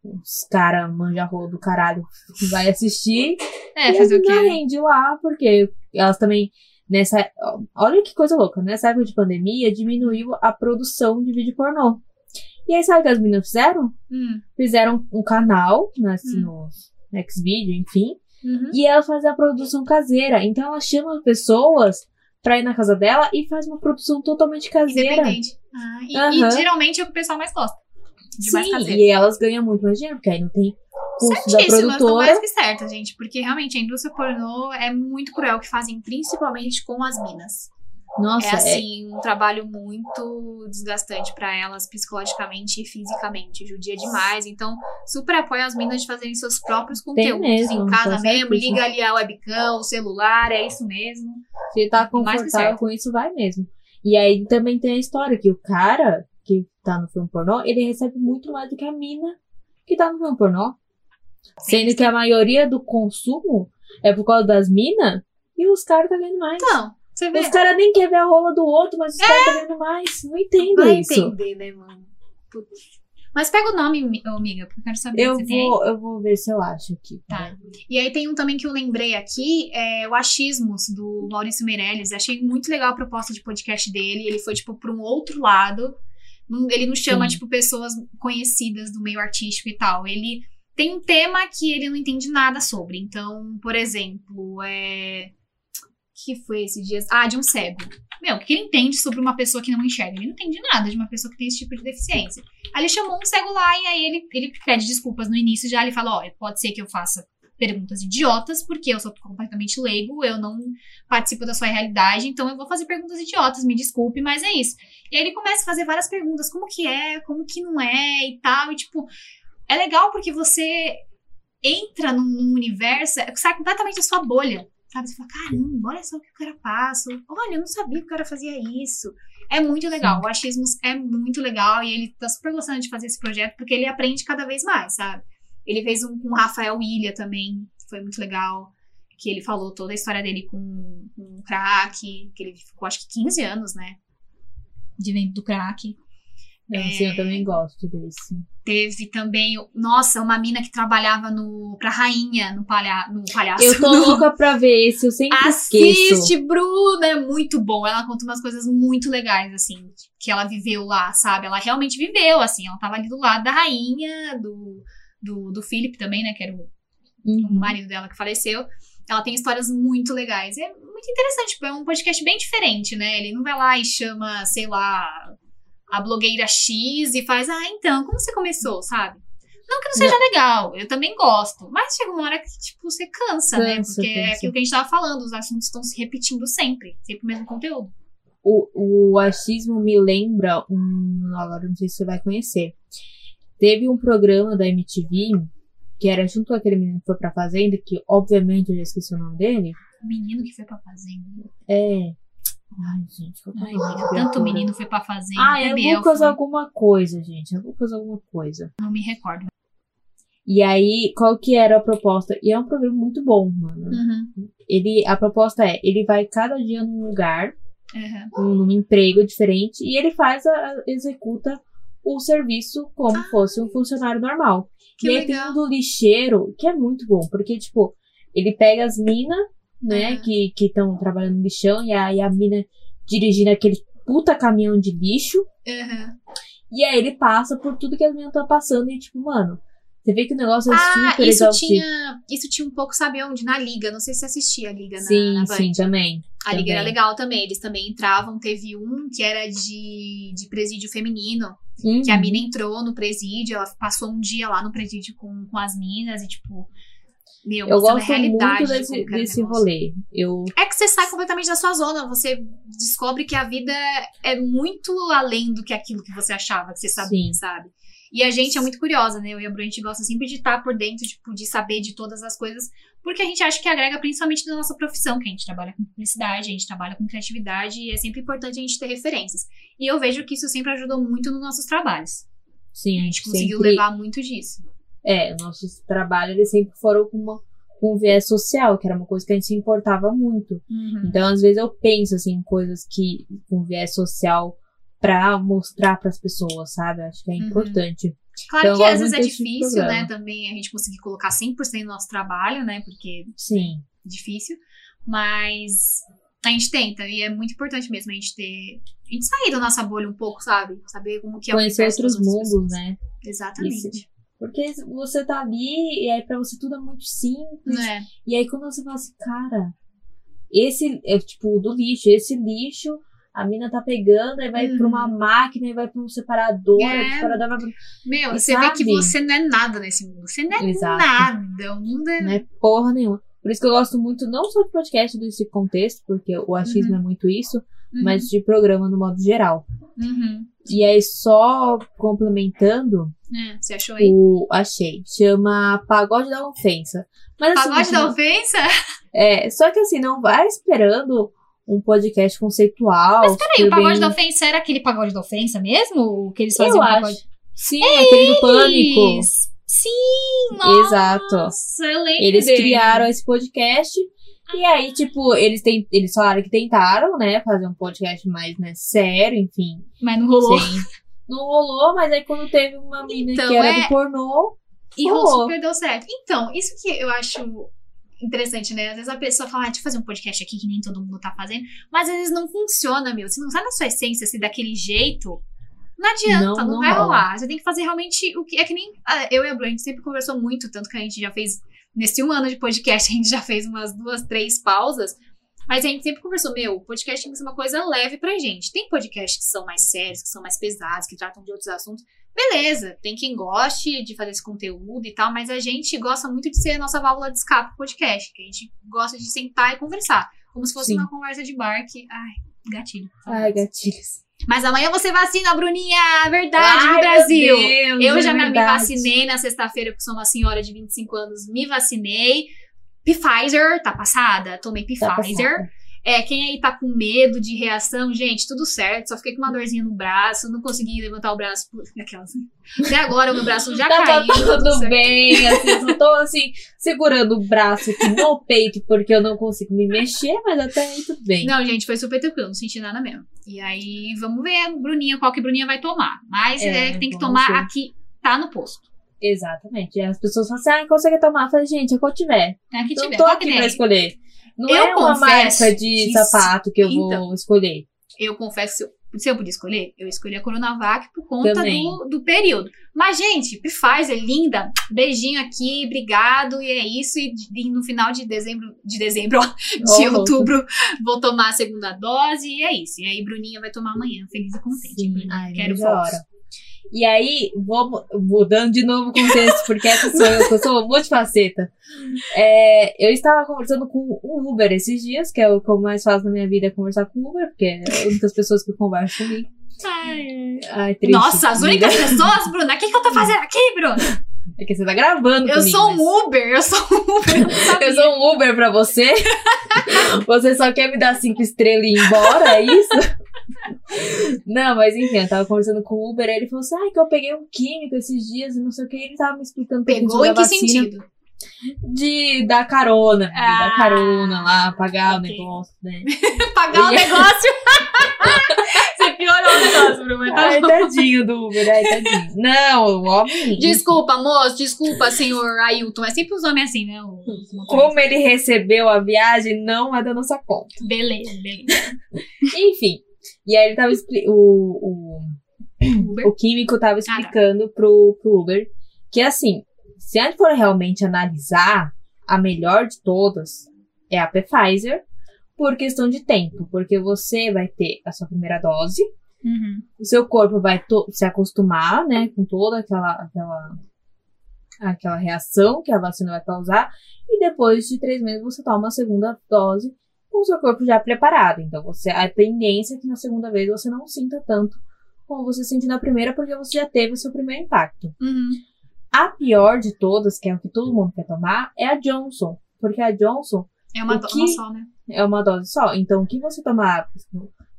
[SPEAKER 2] Os caras manja-rolo do caralho vai assistir.
[SPEAKER 3] É,
[SPEAKER 2] e
[SPEAKER 3] fazer o quê?
[SPEAKER 2] rende lá, porque elas também. Nessa. Olha que coisa louca. Nessa época de pandemia, diminuiu a produção de vídeo pornô. E aí, sabe o que as meninas fizeram?
[SPEAKER 3] Hum,
[SPEAKER 2] Fizeram um canal né,
[SPEAKER 3] Hum.
[SPEAKER 2] no Xvideo, enfim.
[SPEAKER 3] uhum.
[SPEAKER 2] E elas fazem a produção caseira. Então elas chamam pessoas pra ir na casa dela e faz uma produção totalmente caseira.
[SPEAKER 3] Independente. Ah, e,
[SPEAKER 2] Aham.
[SPEAKER 3] e geralmente é o que o pessoal mais gosta. De mais caseiro.
[SPEAKER 2] e elas ganham muito mais dinheiro, porque aí não tem custo da
[SPEAKER 3] Certíssimas,
[SPEAKER 2] produtora.
[SPEAKER 3] mais que certas, gente. Porque realmente a indústria pornô é muito cruel o que fazem, principalmente com as minas.
[SPEAKER 2] Nossa,
[SPEAKER 3] é
[SPEAKER 2] é,
[SPEAKER 3] assim, um trabalho muito desgastante pra elas psicologicamente e fisicamente. Judia demais. Então, super apoio as minas de fazerem seus próprios conteúdos
[SPEAKER 2] mesmo,
[SPEAKER 3] em casa mesmo. Liga ali a webcam, o celular, é isso mesmo.
[SPEAKER 2] se tá confortável com isso, vai mesmo. E aí também tem a história que o cara que tá no filme pornô, ele recebe muito mais do que a mina que tá no filme pornô. Sendo que a maioria do consumo é por causa das minas e os caras tá ganhando mais.
[SPEAKER 3] Então, você vê.
[SPEAKER 2] Os caras nem querem ver a rola do outro, mas os caras tá ganhando mais. Não entendo
[SPEAKER 3] Vai
[SPEAKER 2] isso.
[SPEAKER 3] entender, né, mano? Putz. Mas pega o nome, amiga, porque eu quero saber
[SPEAKER 2] Eu vou, eu vou ver se eu acho aqui.
[SPEAKER 3] Tá. E aí tem um também que eu lembrei aqui, é o Achismos, do Maurício Meirelles. Achei muito legal a proposta de podcast dele. Ele foi, tipo, pra um outro lado. Não- Ele não chama,
[SPEAKER 2] Sim.
[SPEAKER 3] tipo, pessoas conhecidas do meio artístico e tal. Ele tem um tema que ele não entende nada sobre. Então, por exemplo, é... que foi esses dias? Ah, de um cego. Meu, o que ele entende sobre uma pessoa que não enxerga? Ele não entende nada de uma pessoa que tem esse tipo de deficiência. Aí ele chamou um cego lá e aí ele, ele pede desculpas no início já. Ele fala: Ó, pode ser que eu faça perguntas idiotas, porque eu sou completamente leigo, eu não participo da sua realidade, então eu vou fazer perguntas idiotas, me desculpe, mas é isso. E aí ele começa a fazer várias perguntas: como que é, como que não é e tal. E tipo, é legal porque você entra num, num universo, é, sai completamente da sua bolha. Sabe? Você fala, caramba, olha só o que o cara passa. Olha, eu não sabia que o cara fazia isso. É muito legal. O Achismos é muito legal e ele tá super gostando de fazer esse projeto porque ele aprende cada vez mais, sabe? Ele fez um com o Rafael Ilha também, foi muito legal. Que ele falou toda a história dele com, com o crack, que ele ficou acho que 15 anos, né? De venda do crack.
[SPEAKER 2] Sim, eu também gosto desse.
[SPEAKER 3] Teve também, nossa, uma mina que trabalhava no, pra rainha no, palha, no palhaço.
[SPEAKER 2] Eu tô [LAUGHS] louca pra ver esse, eu sempre esqueço.
[SPEAKER 3] Assiste, Bruna, é muito bom. Ela conta umas coisas muito legais, assim, que ela viveu lá, sabe? Ela realmente viveu, assim, ela tava ali do lado da rainha, do, do, do Philip também, né, que era o, o
[SPEAKER 2] Uhum.
[SPEAKER 3] marido dela que faleceu. Ela tem histórias muito legais. É muito interessante, tipo, é um podcast bem diferente, né? Ele não vai lá e chama, sei lá, a blogueira X e faz, ah, então, como você começou, sabe? Não que não seja legal, eu também gosto. Mas chega uma hora que, tipo, você cansa, né?
[SPEAKER 2] Cansa,
[SPEAKER 3] Porque é aquilo que a gente tava falando, os assuntos estão se repetindo sempre. Sempre o mesmo conteúdo.
[SPEAKER 2] O, o achismo me lembra um. Agora não sei se você vai conhecer. Teve um programa da MTV que era junto com aquele menino que foi pra Fazenda, que obviamente eu já esqueci o nome dele.
[SPEAKER 3] O menino que foi pra fazenda.
[SPEAKER 2] É. Ai, gente, que
[SPEAKER 3] Ai, amiga, tanto
[SPEAKER 2] criatura?
[SPEAKER 3] menino foi pra fazenda.
[SPEAKER 2] Ah, é Lucas
[SPEAKER 3] foi.
[SPEAKER 2] alguma coisa, gente. É Lucas alguma coisa.
[SPEAKER 3] Não me recordo.
[SPEAKER 2] E aí, qual que era a proposta? E é um programa muito bom, mano.
[SPEAKER 3] Uhum.
[SPEAKER 2] Ele, a proposta é, ele vai cada dia num lugar,
[SPEAKER 3] Uhum.
[SPEAKER 2] num, num emprego diferente, e ele faz, a- executa o serviço como fosse um funcionário normal.
[SPEAKER 3] Ah. Que
[SPEAKER 2] e aí
[SPEAKER 3] legal.
[SPEAKER 2] tem um do lixeiro, que é muito bom, porque, tipo, ele pega as minas, né,
[SPEAKER 3] Uhum.
[SPEAKER 2] que estão trabalhando no lixão, e aí a mina dirigindo aquele puta caminhão de lixo,
[SPEAKER 3] Uhum.
[SPEAKER 2] e aí ele passa por tudo que as minas estão passando, e tipo, mano, você vê que o negócio é
[SPEAKER 3] Ah,
[SPEAKER 2] super
[SPEAKER 3] isso
[SPEAKER 2] exaustivo.
[SPEAKER 3] tinha, isso tinha um pouco, sabe onde? Na Liga. Não sei se você assistia a Liga na,
[SPEAKER 2] Sim,
[SPEAKER 3] na
[SPEAKER 2] sim, também.
[SPEAKER 3] A Liga era
[SPEAKER 2] também.
[SPEAKER 3] legal também. Eles também entravam. Teve um que era de, de presídio feminino.
[SPEAKER 2] Uhum.
[SPEAKER 3] Que a mina entrou no presídio. Ela passou um dia lá no presídio com, com as minas. E, tipo, meu,
[SPEAKER 2] Eu
[SPEAKER 3] a
[SPEAKER 2] gosto muito
[SPEAKER 3] de
[SPEAKER 2] desse, desse rolê. Eu,
[SPEAKER 3] É que você sai completamente da sua zona. Você descobre que a vida é muito além do que aquilo que você achava que você sabia,
[SPEAKER 2] Sim.
[SPEAKER 3] sabe? E a gente é muito curiosa, né? Eu e a Bru, a gente gosta sempre de estar por dentro, tipo, de saber de todas as coisas, porque a gente acha que agrega principalmente na nossa profissão, que a gente trabalha com publicidade, a gente trabalha com criatividade, e é sempre importante a gente ter referências. E eu vejo que isso sempre ajudou muito nos nossos trabalhos.
[SPEAKER 2] sim,
[SPEAKER 3] A gente conseguiu
[SPEAKER 2] sempre,
[SPEAKER 3] levar muito disso.
[SPEAKER 2] É, nossos trabalhos eles sempre foram com, uma, com um viés social, que era uma coisa que a gente se importava muito.
[SPEAKER 3] Uhum.
[SPEAKER 2] Então, às vezes, eu penso assim, em coisas que com viés social pra mostrar pras pessoas, sabe? Acho que é
[SPEAKER 3] Uhum. Claro
[SPEAKER 2] Então,
[SPEAKER 3] que às vezes é difícil, né, também a gente conseguir colocar 100% do nosso trabalho, né, porque
[SPEAKER 2] Sim.
[SPEAKER 3] é difícil, mas a gente tenta, e é muito importante mesmo a gente ter, a gente sair da nossa bolha um pouco, sabe? Saber como que é o
[SPEAKER 2] Conhecer outros mundos,
[SPEAKER 3] pessoas.
[SPEAKER 2] né?
[SPEAKER 3] Exatamente.
[SPEAKER 2] Porque você tá ali e aí pra você tudo é muito simples.
[SPEAKER 3] É.
[SPEAKER 2] E aí quando você fala assim, cara, esse é tipo do lixo, esse lixo a mina tá pegando, aí vai pra uma máquina, aí vai pra um separador,
[SPEAKER 3] Uhum. É.
[SPEAKER 2] separador vai pra...
[SPEAKER 3] Meu,
[SPEAKER 2] E
[SPEAKER 3] você vê que
[SPEAKER 2] sabe?
[SPEAKER 3] você não é nada nesse mundo. Você não é
[SPEAKER 2] Exato.
[SPEAKER 3] nada. O mundo é.
[SPEAKER 2] Não é porra nenhuma. Por isso que eu gosto muito, não só de podcast desse contexto, porque o achismo é muito isso,
[SPEAKER 3] Uhum,
[SPEAKER 2] mas de programa no modo geral.
[SPEAKER 3] uhum.
[SPEAKER 2] E aí, só complementando,
[SPEAKER 3] É, você achou aí?
[SPEAKER 2] o achei. Chama Pagode da Ofensa. Mas assim,
[SPEAKER 3] Pagode da
[SPEAKER 2] não-
[SPEAKER 3] ofensa? [LAUGHS]
[SPEAKER 2] É, só que assim, não vai esperando um podcast conceitual.
[SPEAKER 3] Mas peraí, o pagode
[SPEAKER 2] bem-
[SPEAKER 3] da ofensa era aquele pagode da ofensa mesmo? O que eles
[SPEAKER 2] Eu
[SPEAKER 3] faziam
[SPEAKER 2] acho.
[SPEAKER 3] pagode?
[SPEAKER 2] Sim, aquele do Pânico.
[SPEAKER 3] Sim, nossa,
[SPEAKER 2] Exato.
[SPEAKER 3] eu lembro
[SPEAKER 2] Eles criaram esse podcast. E aí, tipo, eles, tem, eles falaram que tentaram, né, fazer um podcast mais, né, sério, enfim.
[SPEAKER 3] Mas não rolou.
[SPEAKER 2] sem- Não rolou, mas aí quando teve uma mina
[SPEAKER 3] Então,
[SPEAKER 2] que era
[SPEAKER 3] é-
[SPEAKER 2] do pornô,
[SPEAKER 3] E
[SPEAKER 2] rolou.
[SPEAKER 3] rolou super deu certo. Então, isso que eu acho interessante, né? Às vezes a pessoa fala, ah, deixa eu fazer um podcast aqui que nem todo mundo tá fazendo. Mas às vezes não funciona, meu. Se não sai na sua essência, assim, daquele jeito, não adianta,
[SPEAKER 2] Não,
[SPEAKER 3] não,
[SPEAKER 2] não
[SPEAKER 3] vai
[SPEAKER 2] rola.
[SPEAKER 3] rolar. Você tem que fazer realmente o que. É que nem ah, eu e a Bru, a gente sempre conversou muito, tanto que a gente já fez. Nesse um ano de podcast, a gente já fez umas duas, três pausas. Mas a gente sempre conversou, meu, o podcast tem que ser uma coisa leve pra gente. Tem podcasts que são mais sérios, que são mais pesados, que tratam de outros assuntos. Beleza, tem quem goste de fazer esse conteúdo e tal, mas a gente gosta muito de ser a nossa válvula de escape podcast, que a gente gosta de sentar e conversar. Como se fosse
[SPEAKER 2] Sim.
[SPEAKER 3] uma conversa de bar que. Ai, gatilho.
[SPEAKER 2] ai, gatilhos.
[SPEAKER 3] Mas amanhã você vacina, Bruninha! Verdade,
[SPEAKER 2] Ai,
[SPEAKER 3] Brasil!
[SPEAKER 2] meu Deus,
[SPEAKER 3] Eu
[SPEAKER 2] é
[SPEAKER 3] já me
[SPEAKER 2] verdade.
[SPEAKER 3] vacinei na sexta-feira, porque sou uma senhora de 25 anos, me vacinei. Pfizer, tá passada? Tomei
[SPEAKER 2] Tá
[SPEAKER 3] Pfizer.
[SPEAKER 2] passada.
[SPEAKER 3] É, quem aí tá com medo de reação, gente, tudo certo. Só fiquei com uma dorzinha no braço, não consegui levantar o braço. Por... Aquelas. Até agora o meu braço já
[SPEAKER 2] Tá,
[SPEAKER 3] caiu.
[SPEAKER 2] tá tudo
[SPEAKER 3] certo.
[SPEAKER 2] bem, assim, só tô assim, segurando o braço aqui no peito porque eu não consigo me mexer, mas até aí tudo bem.
[SPEAKER 3] Não, gente, foi super tranquilo, não senti nada mesmo. E aí, vamos ver, Bruninha, qual que Bruninha vai tomar. Mas
[SPEAKER 2] É,
[SPEAKER 3] é, tem que tomar
[SPEAKER 2] ver.
[SPEAKER 3] aqui, tá no posto.
[SPEAKER 2] Exatamente. E as pessoas falam assim, ah, quer tomar? Eu falei, gente, é qual tiver.
[SPEAKER 3] É que
[SPEAKER 2] não
[SPEAKER 3] tiver,
[SPEAKER 2] tô aqui pra escolher. Não
[SPEAKER 3] Eu
[SPEAKER 2] é uma
[SPEAKER 3] confesso
[SPEAKER 2] marca de
[SPEAKER 3] que
[SPEAKER 2] sapato que eu
[SPEAKER 3] Então.
[SPEAKER 2] vou escolher.
[SPEAKER 3] Eu confesso, se eu, puder escolher, eu escolhi a Coronavac por conta
[SPEAKER 2] Também.
[SPEAKER 3] do, do período. Mas, gente, Pfizer, linda, beijinho aqui, obrigado, e é isso. E, e no final de dezembro, de dezembro, de
[SPEAKER 2] louco.
[SPEAKER 3] outubro, vou tomar a segunda dose, e é isso. E aí, Bruninha vai tomar amanhã, feliz e contente.
[SPEAKER 2] Sim, ai,
[SPEAKER 3] Quero fotos.
[SPEAKER 2] hora. E aí, vou mudando de novo o contexto, porque essa sou eu, que eu sou multifaceta. É, eu estava conversando com o Uber esses dias, que é o que eu mais faço na minha vida, é conversar com o Uber, porque é as únicas pessoas que conversam comigo.
[SPEAKER 3] Ai,
[SPEAKER 2] Ai, triste.
[SPEAKER 3] Nossa, as únicas pessoas, Bruna, o que, que eu tô fazendo aqui, Bruna?
[SPEAKER 2] É que você tá gravando
[SPEAKER 3] Eu
[SPEAKER 2] comigo,
[SPEAKER 3] sou
[SPEAKER 2] mas-
[SPEAKER 3] um Uber, eu sou um Uber. eu. [LAUGHS]
[SPEAKER 2] Eu sou um Uber pra você? [LAUGHS] você só quer me dar cinco estrelas e ir embora, é isso? [LAUGHS] Não, mas enfim, eu tava conversando com o Uber, aí ele falou assim, ai, que eu peguei um químico esses dias e não sei o que, ele tava me explicando
[SPEAKER 3] Pegou em que
[SPEAKER 2] vacina
[SPEAKER 3] sentido?
[SPEAKER 2] de dar carona, de
[SPEAKER 3] Ah,
[SPEAKER 2] dar carona lá, pagar
[SPEAKER 3] ok.
[SPEAKER 2] o negócio, né?
[SPEAKER 3] Pagar o
[SPEAKER 2] E-
[SPEAKER 3] negócio. Você piorou o negócio, Bruna, mas tá
[SPEAKER 2] Ai, tadinho do Uber, ai, tadinho. Não, o homem...
[SPEAKER 3] Desculpa, moço, desculpa, senhor Ailton. É sempre os homens assim, né?
[SPEAKER 2] Como ele recebeu a viagem, não é da nossa conta.
[SPEAKER 3] Beleza, beleza.
[SPEAKER 2] Enfim, e aí ele tava... expli- O, o, o químico
[SPEAKER 3] Ah, tá.
[SPEAKER 2] tava explicando pro, pro Uber que assim, se a gente for realmente analisar, a melhor de todas é a Pfizer por questão de tempo, porque você vai ter a sua primeira dose,
[SPEAKER 3] Uhum.
[SPEAKER 2] o seu corpo vai se acostumar, né, com toda aquela, aquela, aquela reação que a vacina vai causar, e depois de três meses você toma a segunda dose com o seu corpo já preparado. Então, você, a tendência é que na segunda vez você não sinta tanto como você sentiu na primeira, porque você já teve o seu primeiro impacto.
[SPEAKER 3] Uhum.
[SPEAKER 2] A pior de todas, que é o que todo mundo quer tomar, é a Johnson. Porque a Johnson
[SPEAKER 3] É uma,
[SPEAKER 2] O
[SPEAKER 3] do-
[SPEAKER 2] que-
[SPEAKER 3] uma só, né?
[SPEAKER 2] é uma dose só. Então, o que você tomar,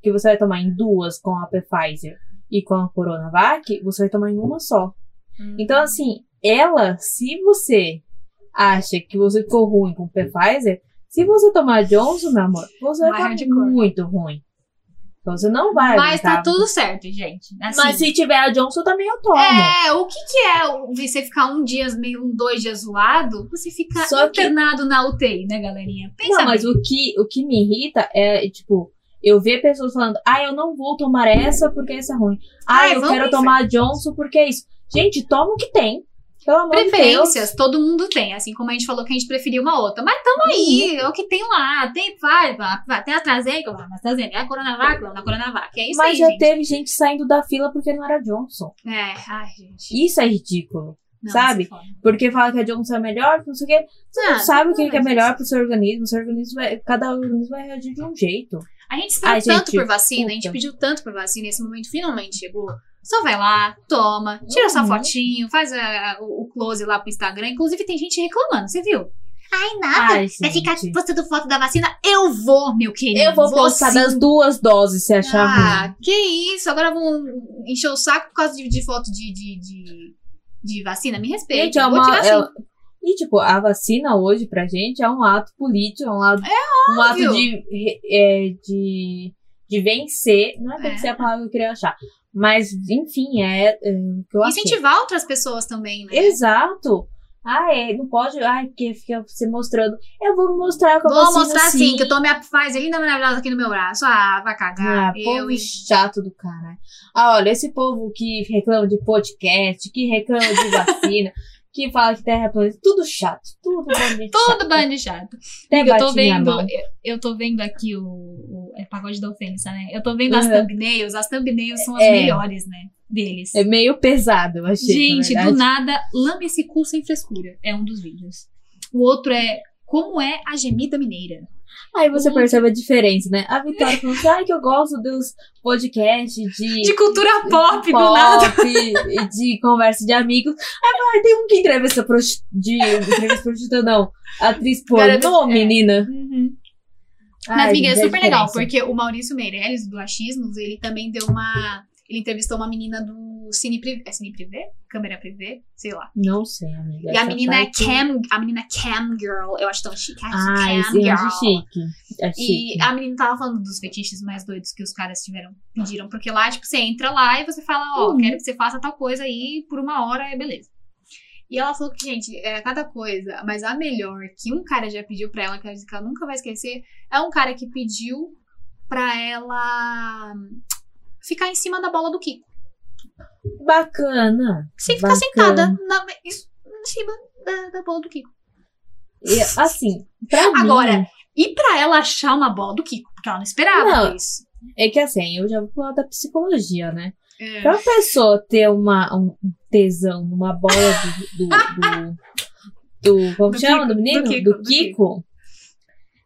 [SPEAKER 2] que você vai tomar em duas com a Pfizer e com a Coronavac, você vai tomar em uma só.
[SPEAKER 3] Hum.
[SPEAKER 2] Então, assim, ela, se você acha que você ficou ruim com o Pfizer, se você tomar Johnson, meu amor, você vai,
[SPEAKER 3] Vai
[SPEAKER 2] ficar
[SPEAKER 3] hardcore.
[SPEAKER 2] muito ruim. Então você não vai
[SPEAKER 3] Mas tá tudo certo, gente. Assim,
[SPEAKER 2] Mas se tiver a Johnson, também eu tomo.
[SPEAKER 3] É, o que que é você ficar um dia, meio um, dois dias zoado? Você fica
[SPEAKER 2] Só que-
[SPEAKER 3] internado na UTI, né, galerinha? Pensa
[SPEAKER 2] Não, mas o que, o que me irrita é, tipo, eu ver pessoas falando, ah, eu não vou tomar essa porque essa é ruim. Ah,
[SPEAKER 3] Ai,
[SPEAKER 2] eu quero tomar a Johnson porque é isso. Gente, toma o que tem. Pelo amor de Deus.
[SPEAKER 3] Preferências, todo mundo tem, assim como a gente falou que a gente preferia uma outra. Mas tamo aí,
[SPEAKER 2] Uhum.
[SPEAKER 3] é o que tem lá. Tem, vai, vai, vai. Tem a AstraZeneca, vai AstraZeneca. É a Coronavac, vamos na Coronavac. É isso
[SPEAKER 2] Mas
[SPEAKER 3] aí,
[SPEAKER 2] já
[SPEAKER 3] gente.
[SPEAKER 2] teve gente saindo da fila porque não era Johnson.
[SPEAKER 3] É, ai, gente.
[SPEAKER 2] Isso é ridículo.
[SPEAKER 3] Não,
[SPEAKER 2] sabe?
[SPEAKER 3] é.
[SPEAKER 2] Porque fala que a Johnson é melhor, não sei o quê. Você não
[SPEAKER 3] Ah,
[SPEAKER 2] sabe o que, é
[SPEAKER 3] é
[SPEAKER 2] melhor pro seu organismo. Seu organismo vai, cada organismo vai reagir de um jeito.
[SPEAKER 3] A gente esperou
[SPEAKER 2] Ai,
[SPEAKER 3] tanto
[SPEAKER 2] gente,
[SPEAKER 3] por vacina, a gente
[SPEAKER 2] puta.
[SPEAKER 3] pediu tanto por vacina, esse momento finalmente chegou. Só vai lá, toma, tira sua
[SPEAKER 2] Uhum.
[SPEAKER 3] fotinho, faz a- o, o close lá pro Instagram. Inclusive, tem gente reclamando, você viu? Ai, nada.
[SPEAKER 2] Ai,
[SPEAKER 3] Vai ficar postando foto da vacina? Eu vou, meu querido.
[SPEAKER 2] Eu vou postar
[SPEAKER 3] sim.
[SPEAKER 2] das duas doses se achar ruim.
[SPEAKER 3] Ah, que isso? Agora vão encher o saco por causa de, de foto de, de, de, de vacina? Me respeita.
[SPEAKER 2] Gente, é
[SPEAKER 3] vou
[SPEAKER 2] uma.
[SPEAKER 3] tirar
[SPEAKER 2] é-. E, tipo, a vacina hoje pra gente é um ato político, é um ato, um ato de, é, de, de vencer. Não é
[SPEAKER 3] É.
[SPEAKER 2] vencer a palavra que eu queria achar. Mas, enfim, é, é eu achei.
[SPEAKER 3] Incentivar outras pessoas também, né?
[SPEAKER 2] Exato. Ah, é, não pode. Ai, porque fica se mostrando. Eu vou mostrar com a
[SPEAKER 3] Vou
[SPEAKER 2] vacina,
[SPEAKER 3] mostrar
[SPEAKER 2] sim.
[SPEAKER 3] sim, que eu tomei a Pfizer linda maravilhosa aqui no meu braço. Ah, vai
[SPEAKER 2] Ah,
[SPEAKER 3] cagar. eu,
[SPEAKER 2] povo chato do caralho. Ah, olha, esse povo que reclama de podcast, que reclama de vacina, [LAUGHS] que fala que terra é plana, tudo chato. Tudo bando [LAUGHS]
[SPEAKER 3] Tudo bando chato. Amiga, eu tô vendo, eu, eu tô vendo aqui o, o é pagode da ofensa, né? Eu tô vendo as
[SPEAKER 2] Uhum.
[SPEAKER 3] thumbnails, as thumbnails são as
[SPEAKER 2] É.
[SPEAKER 3] melhores, né? Deles.
[SPEAKER 2] É meio pesado, eu achei.
[SPEAKER 3] Gente, do nada, lame esse cu sem frescura. É um dos vídeos. O outro é como é a gemida mineira.
[SPEAKER 2] Aí você
[SPEAKER 3] Uhum.
[SPEAKER 2] percebe a diferença, né? A Vitória falou assim: ai, que eu gosto dos podcasts de.
[SPEAKER 3] De cultura pop, do
[SPEAKER 2] pop
[SPEAKER 3] nada. [LAUGHS]
[SPEAKER 2] e de conversa de amigos. Aí vai, tem um que entrevista prosti- de entrevista prostituta, não. Atriz pornô,
[SPEAKER 3] é.
[SPEAKER 2] menina.
[SPEAKER 3] Mas,
[SPEAKER 2] Ai,
[SPEAKER 3] amiga, é super legal,
[SPEAKER 2] diferença.
[SPEAKER 3] porque o Maurício Meirelles, do Achismos, ele também deu uma. Ele entrevistou uma menina do Cine Privé. É Cine Privé? Câmera Privé? Sei lá.
[SPEAKER 2] Não sei, amiga.
[SPEAKER 3] E a menina é Cam. A menina é Cam Girl. Eu acho tão chique.
[SPEAKER 2] Ah,
[SPEAKER 3] Cam
[SPEAKER 2] esse eu
[SPEAKER 3] Girl.
[SPEAKER 2] acho chique. É chique.
[SPEAKER 3] E a menina tava falando dos fetiches mais doidos que os caras tiveram, pediram. Porque lá, tipo, você entra lá e você fala, ó,
[SPEAKER 2] Uhum.
[SPEAKER 3] quero que você faça tal coisa aí por uma hora, é beleza. E ela falou que, gente, é cada coisa, mas a melhor que um cara já pediu pra ela, que ela que ela nunca vai esquecer, é um cara que pediu pra ela ficar em cima da bola do Kiko.
[SPEAKER 2] Bacana.
[SPEAKER 3] Sem ficar
[SPEAKER 2] Bacana.
[SPEAKER 3] sentada na, em cima da, da bola do Kiko.
[SPEAKER 2] E, assim,
[SPEAKER 3] Agora,
[SPEAKER 2] mim,
[SPEAKER 3] E pra ela achar uma bola do Kiko, porque ela não esperava
[SPEAKER 2] Não.
[SPEAKER 3] isso.
[SPEAKER 2] é que assim, eu já vou falar da psicologia, né?
[SPEAKER 3] É.
[SPEAKER 2] Pra uma pessoa ter uma, um tesão numa bola do. do, do, do- [LAUGHS] como
[SPEAKER 3] Do
[SPEAKER 2] chama?
[SPEAKER 3] Kiko,
[SPEAKER 2] do menino?
[SPEAKER 3] do
[SPEAKER 2] Do
[SPEAKER 3] Kiko,
[SPEAKER 2] Kiko.
[SPEAKER 3] do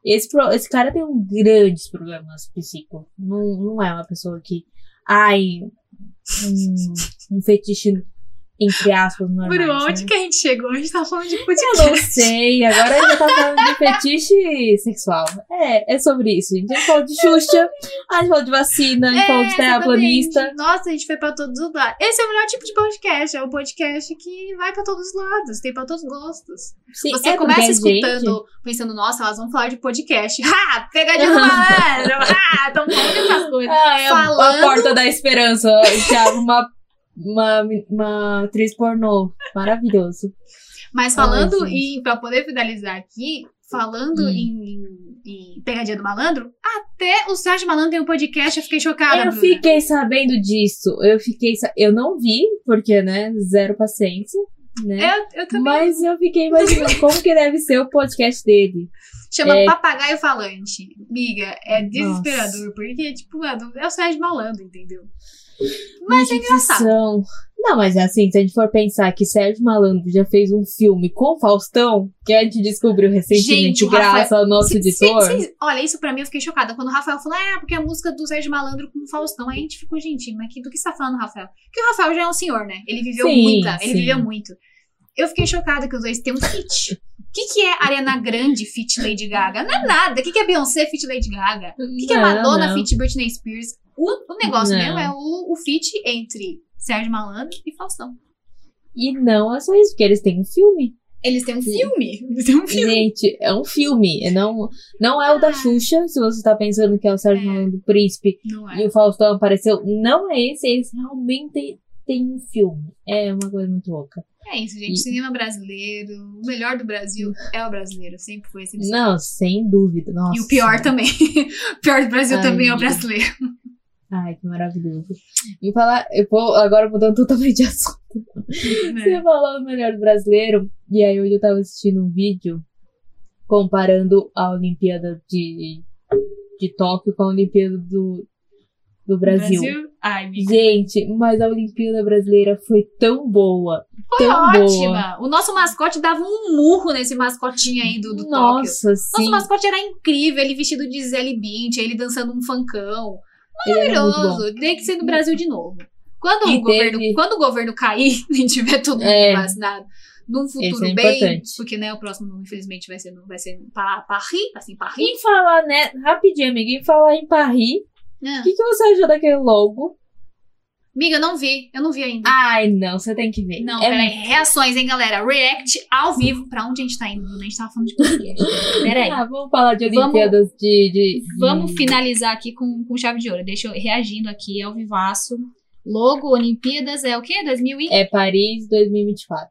[SPEAKER 2] Esse, pro- esse cara tem um grandes problemas psíquicos. Não, não é uma pessoa que. Ai. Um, um fetiche, entre aspas, normais.
[SPEAKER 3] Bruno,
[SPEAKER 2] né?
[SPEAKER 3] onde que a gente chegou? A gente tá falando de
[SPEAKER 2] Eu não
[SPEAKER 3] podcast.
[SPEAKER 2] sei, agora a gente tá falando de fetiche sexual. É, é sobre isso, gente. A gente falou de Xuxa, a gente falou de vacina, a gente falou de terraplanista.
[SPEAKER 3] exatamente. Nossa, a gente foi pra todos os lados. Esse é o melhor tipo de podcast. É o podcast que vai pra todos os lados. Tem pra todos os gostos.
[SPEAKER 2] Sim,
[SPEAKER 3] Você
[SPEAKER 2] é
[SPEAKER 3] começa
[SPEAKER 2] a gente-
[SPEAKER 3] escutando, pensando, nossa, elas vão falar de podcast. [LAUGHS] Ha! Pegadinha do malandro! Ha! Tão falando de outras coisas.
[SPEAKER 2] Ah, é a- a,
[SPEAKER 3] Falando-
[SPEAKER 2] porta da esperança. Thiago, uma, uma, uma atriz pornô. Maravilhoso.
[SPEAKER 3] Mas falando
[SPEAKER 2] Ai,
[SPEAKER 3] em, pra poder finalizar aqui, falando
[SPEAKER 2] Hum.
[SPEAKER 3] em, em Pegadinha do Malandro, até o Sérgio Malandro tem um podcast, eu fiquei chocada,
[SPEAKER 2] eu
[SPEAKER 3] Bruna.
[SPEAKER 2] fiquei sabendo disso. Eu fiquei. Eu não vi, porque, né? Zero paciência. Né?
[SPEAKER 3] Eu, eu também.
[SPEAKER 2] Mas eu fiquei imaginando como que deve ser o podcast dele.
[SPEAKER 3] Chama
[SPEAKER 2] É.
[SPEAKER 3] Papagaio Falante. Miga, é desesperador, porque, tipo, mano, é o Sérgio Malandro, entendeu? Mas é engraçado.
[SPEAKER 2] Não, mas é assim, se a gente for pensar que Sérgio Malandro já fez um filme com Faustão, que a gente descobriu recentemente,
[SPEAKER 3] Gente,
[SPEAKER 2] graças ao nosso editor.
[SPEAKER 3] cê- olha, isso pra mim eu fiquei chocada. Quando o Rafael falou, é, porque a música do Sérgio Malandro com o Faustão. Aí a gente ficou, gente, mas que, do que você tá falando, Rafael? Porque o Rafael já é um senhor, né? Ele viveu
[SPEAKER 2] Sim,
[SPEAKER 3] muita, ele
[SPEAKER 2] sim.
[SPEAKER 3] viveu muito. Eu fiquei chocada que os dois têm um feat. O que, que é Ariana Grande feat Lady Gaga? Não é nada. O que, que é Beyoncé feat Lady Gaga? O que, que é
[SPEAKER 2] Não,
[SPEAKER 3] Madonna
[SPEAKER 2] não.
[SPEAKER 3] feat Britney Spears? O, o negócio
[SPEAKER 2] Não.
[SPEAKER 3] mesmo é o, o feat entre Sérgio Malandro e Faustão.
[SPEAKER 2] E não é só isso, porque eles têm um filme.
[SPEAKER 3] Eles têm um filme. [LAUGHS] Eles têm um filme.
[SPEAKER 2] Gente, é um filme. é Não, não é o da
[SPEAKER 3] Ah.
[SPEAKER 2] Xuxa, se você tá pensando que é o Sérgio
[SPEAKER 3] É.
[SPEAKER 2] Malandro do Príncipe
[SPEAKER 3] Não
[SPEAKER 2] e
[SPEAKER 3] é.
[SPEAKER 2] o Faustão apareceu. Não é esse, eles realmente têm um filme. É uma coisa muito louca.
[SPEAKER 3] É isso, gente.
[SPEAKER 2] E-
[SPEAKER 3] Cinema brasileiro. O melhor do Brasil é o brasileiro. Sempre foi, sempre.
[SPEAKER 2] Não, sem dúvida. Nossa.
[SPEAKER 3] E o pior também. [LAUGHS] o pior do Brasil
[SPEAKER 2] Ai,
[SPEAKER 3] também é o brasileiro.
[SPEAKER 2] Ai, que maravilhoso. E falar, eu vou agora mudando totalmente de assunto.
[SPEAKER 3] né?
[SPEAKER 2] Você falou do melhor brasileiro, e aí hoje eu tava assistindo um vídeo comparando a Olimpíada de, de Tóquio com a Olimpíada do, do Brasil.
[SPEAKER 3] Ai, amiga.
[SPEAKER 2] Gente, mas a Olimpíada brasileira foi tão boa.
[SPEAKER 3] Foi
[SPEAKER 2] tão boa.
[SPEAKER 3] ótima. O nosso mascote dava um murro nesse mascotinho aí do, do Tóquio.
[SPEAKER 2] Nossa, sim.
[SPEAKER 3] Nosso mascote era incrível, ele vestido de Zé Bint, ele dançando um funkão. Maravilhoso. Tem que ser no Brasil de novo. Quando,
[SPEAKER 2] E
[SPEAKER 3] o governo,
[SPEAKER 2] teve-
[SPEAKER 3] quando o governo cair [LAUGHS] e tiver todo mundo
[SPEAKER 2] É.
[SPEAKER 3] vacinado, num futuro
[SPEAKER 2] Isso é
[SPEAKER 3] bem.
[SPEAKER 2] importante.
[SPEAKER 3] Porque, né, o próximo, infelizmente, vai ser, vai ser Paris, assim, Paris.
[SPEAKER 2] Em falar, né? Rapidinho, em falar em Paris,
[SPEAKER 3] Ah.
[SPEAKER 2] o que, que você achou daquele logo?
[SPEAKER 3] Amiga, eu não vi, eu não vi ainda.
[SPEAKER 2] Ai, não, você tem que ver.
[SPEAKER 3] Não,
[SPEAKER 2] é
[SPEAKER 3] peraí. Reações, hein, galera? React ao vivo. Pra onde a gente tá indo? Bruna? A gente tava falando de podcast. [LAUGHS] Peraí.
[SPEAKER 2] Ah, vamos falar de
[SPEAKER 3] Vamos-
[SPEAKER 2] Olimpíadas de, de-
[SPEAKER 3] Vamos finalizar aqui com, com chave de ouro. Deixa eu reagindo aqui ao vivaço. Logo, Olimpíadas é o quê? 2000 e...
[SPEAKER 2] É Paris 2024.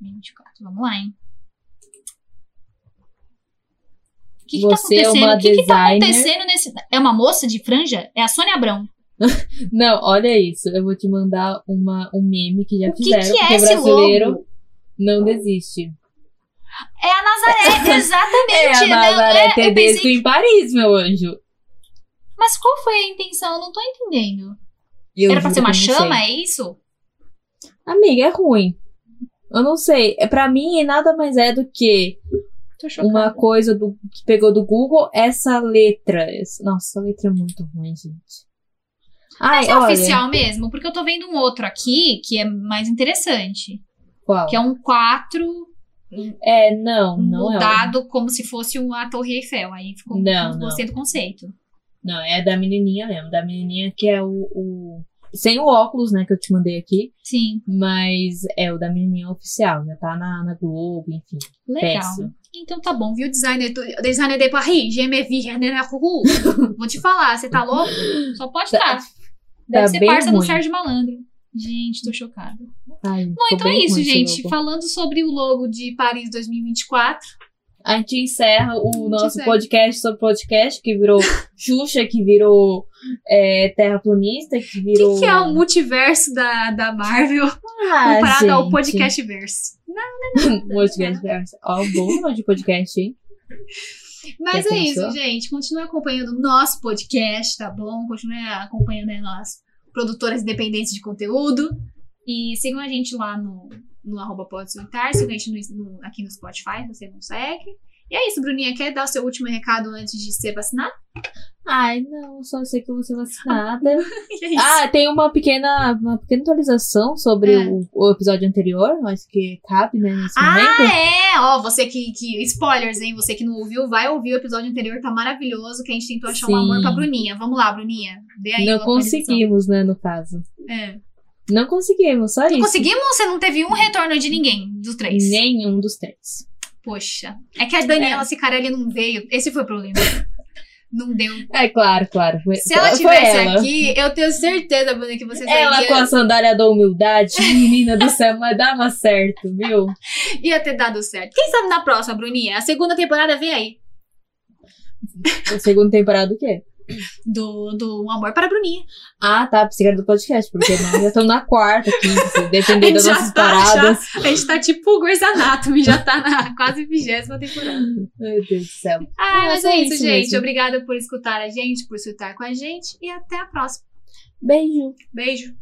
[SPEAKER 3] 2024. Vamos lá, hein? O que, que tá
[SPEAKER 2] é
[SPEAKER 3] acontecendo?
[SPEAKER 2] uma
[SPEAKER 3] o que, que tá acontecendo nesse. É uma moça de franja? É a Sônia Abrão. [LAUGHS]
[SPEAKER 2] Não, olha isso. Eu vou te mandar uma, um meme que já
[SPEAKER 3] O que
[SPEAKER 2] fizeram.
[SPEAKER 3] que é
[SPEAKER 2] porque
[SPEAKER 3] esse
[SPEAKER 2] brasileiro
[SPEAKER 3] logo?
[SPEAKER 2] não desiste.
[SPEAKER 3] É a Nazaré, exatamente. [LAUGHS]
[SPEAKER 2] É a
[SPEAKER 3] Não,
[SPEAKER 2] Nazaré
[SPEAKER 3] é, eu
[SPEAKER 2] Tedesco
[SPEAKER 3] pensei-
[SPEAKER 2] em Paris, meu anjo.
[SPEAKER 3] Mas qual foi a intenção? Eu não tô entendendo.
[SPEAKER 2] Eu
[SPEAKER 3] Era pra ser uma
[SPEAKER 2] que
[SPEAKER 3] chama,
[SPEAKER 2] sei.
[SPEAKER 3] é isso?
[SPEAKER 2] Amiga, é ruim. Eu não sei. É Pra mim, nada mais é do que uma coisa do, que pegou do Google, essa letra. Nossa, essa letra é muito ruim, gente. Ai,
[SPEAKER 3] Mas é
[SPEAKER 2] olha,
[SPEAKER 3] oficial mesmo? Porque eu tô vendo um outro aqui que é mais interessante.
[SPEAKER 2] Qual?
[SPEAKER 3] Que é um 4
[SPEAKER 2] É, não, não é.
[SPEAKER 3] mudado como se fosse uma Torre Eiffel. Aí ficou
[SPEAKER 2] Não,
[SPEAKER 3] gostei do conceito.
[SPEAKER 2] Não, é da menininha mesmo. Da menininha que é o, o- Sem o óculos, né, que eu te mandei aqui.
[SPEAKER 3] Sim,
[SPEAKER 2] Mas é o da menininha oficial. Já tá na, na Globo, enfim.
[SPEAKER 3] legal.
[SPEAKER 2] Péssimo.
[SPEAKER 3] Então tá bom, viu? Designer, designer de Paris, me vi, [LAUGHS] Vou te falar, você tá louco? Só pode estar. Deve
[SPEAKER 2] Tá
[SPEAKER 3] ser parça do
[SPEAKER 2] ruim.
[SPEAKER 3] Sérgio Malandro. Gente, tô chocada.
[SPEAKER 2] Ai,
[SPEAKER 3] Bom, então é isso, gente. Falando sobre o logo de Paris 2024.
[SPEAKER 2] A gente encerra o nosso
[SPEAKER 3] encerra.
[SPEAKER 2] podcast sobre podcast, que virou Xuxa, que virou é, Terraplanista, que
[SPEAKER 3] O
[SPEAKER 2] virou.
[SPEAKER 3] que, que é o multiverso da, da Marvel
[SPEAKER 2] Ah,
[SPEAKER 3] comparado ao
[SPEAKER 2] gente.
[SPEAKER 3] podcast verso? [LAUGHS]
[SPEAKER 2] podcast verso. Ó, bom nome de podcast, hein?
[SPEAKER 3] Mas
[SPEAKER 2] Já
[SPEAKER 3] é
[SPEAKER 2] pensou?
[SPEAKER 3] isso, gente. Continue acompanhando o nosso podcast, tá bom? Continue acompanhando aí nós, produtoras independentes de conteúdo. E sigam a gente lá no, no arroba pode sigam a gente no- no- aqui no Spotify, se você não segue. E é isso, Bruninha. Quer dar o seu último recado antes de ser vacinado?
[SPEAKER 2] Ai, não, só sei que eu vou ser vacinada. [LAUGHS]
[SPEAKER 3] É
[SPEAKER 2] ah, tem uma pequena, uma pequena atualização sobre
[SPEAKER 3] É.
[SPEAKER 2] o, o episódio anterior, acho que cabe, né, nesse
[SPEAKER 3] Ah,
[SPEAKER 2] momento.
[SPEAKER 3] é! Ó, você que, que. Spoilers, hein? Você que não ouviu, vai ouvir o episódio anterior, tá maravilhoso. Que a gente tentou achar um
[SPEAKER 2] Sim.
[SPEAKER 3] amor pra Bruninha. Vamos lá, Bruninha. Dê aí
[SPEAKER 2] não conseguimos, né, no caso.
[SPEAKER 3] É.
[SPEAKER 2] Não conseguimos, só
[SPEAKER 3] Não
[SPEAKER 2] isso.
[SPEAKER 3] conseguimos você não teve um retorno de ninguém dos três?
[SPEAKER 2] Nenhum dos três.
[SPEAKER 3] Poxa. É que a Daniela Cicarelli não veio. Esse foi o problema. não deu. [LAUGHS]
[SPEAKER 2] É claro, claro. Foi,
[SPEAKER 3] Se ela tivesse
[SPEAKER 2] ela.
[SPEAKER 3] aqui, eu tenho certeza, Bruna, que você
[SPEAKER 2] Ela com a sandália da humildade, menina do céu, mas dava certo, viu? [LAUGHS]
[SPEAKER 3] ia ter dado certo. Quem sabe na próxima, Bruninha? A segunda temporada vem aí.
[SPEAKER 2] A segunda temporada do quê?
[SPEAKER 3] Do, do Amor para a Bruninha.
[SPEAKER 2] Ah, tá, psiquiatra do podcast, porque nós já estamos na quarta, quinta, [LAUGHS]
[SPEAKER 3] A
[SPEAKER 2] dependendo das nossas
[SPEAKER 3] tá,
[SPEAKER 2] paradas.
[SPEAKER 3] já- a gente tá tipo o Grey's Anatomy, já tá na quase vigésima temporada.
[SPEAKER 2] Meu Deus do céu.
[SPEAKER 3] Ah,
[SPEAKER 2] É,
[SPEAKER 3] mas
[SPEAKER 2] só
[SPEAKER 3] é isso,
[SPEAKER 2] isso
[SPEAKER 3] gente.
[SPEAKER 2] mesmo.
[SPEAKER 3] Obrigada por escutar a gente, por escutar com a gente. E até a próxima.
[SPEAKER 2] Beijo.
[SPEAKER 3] Beijo.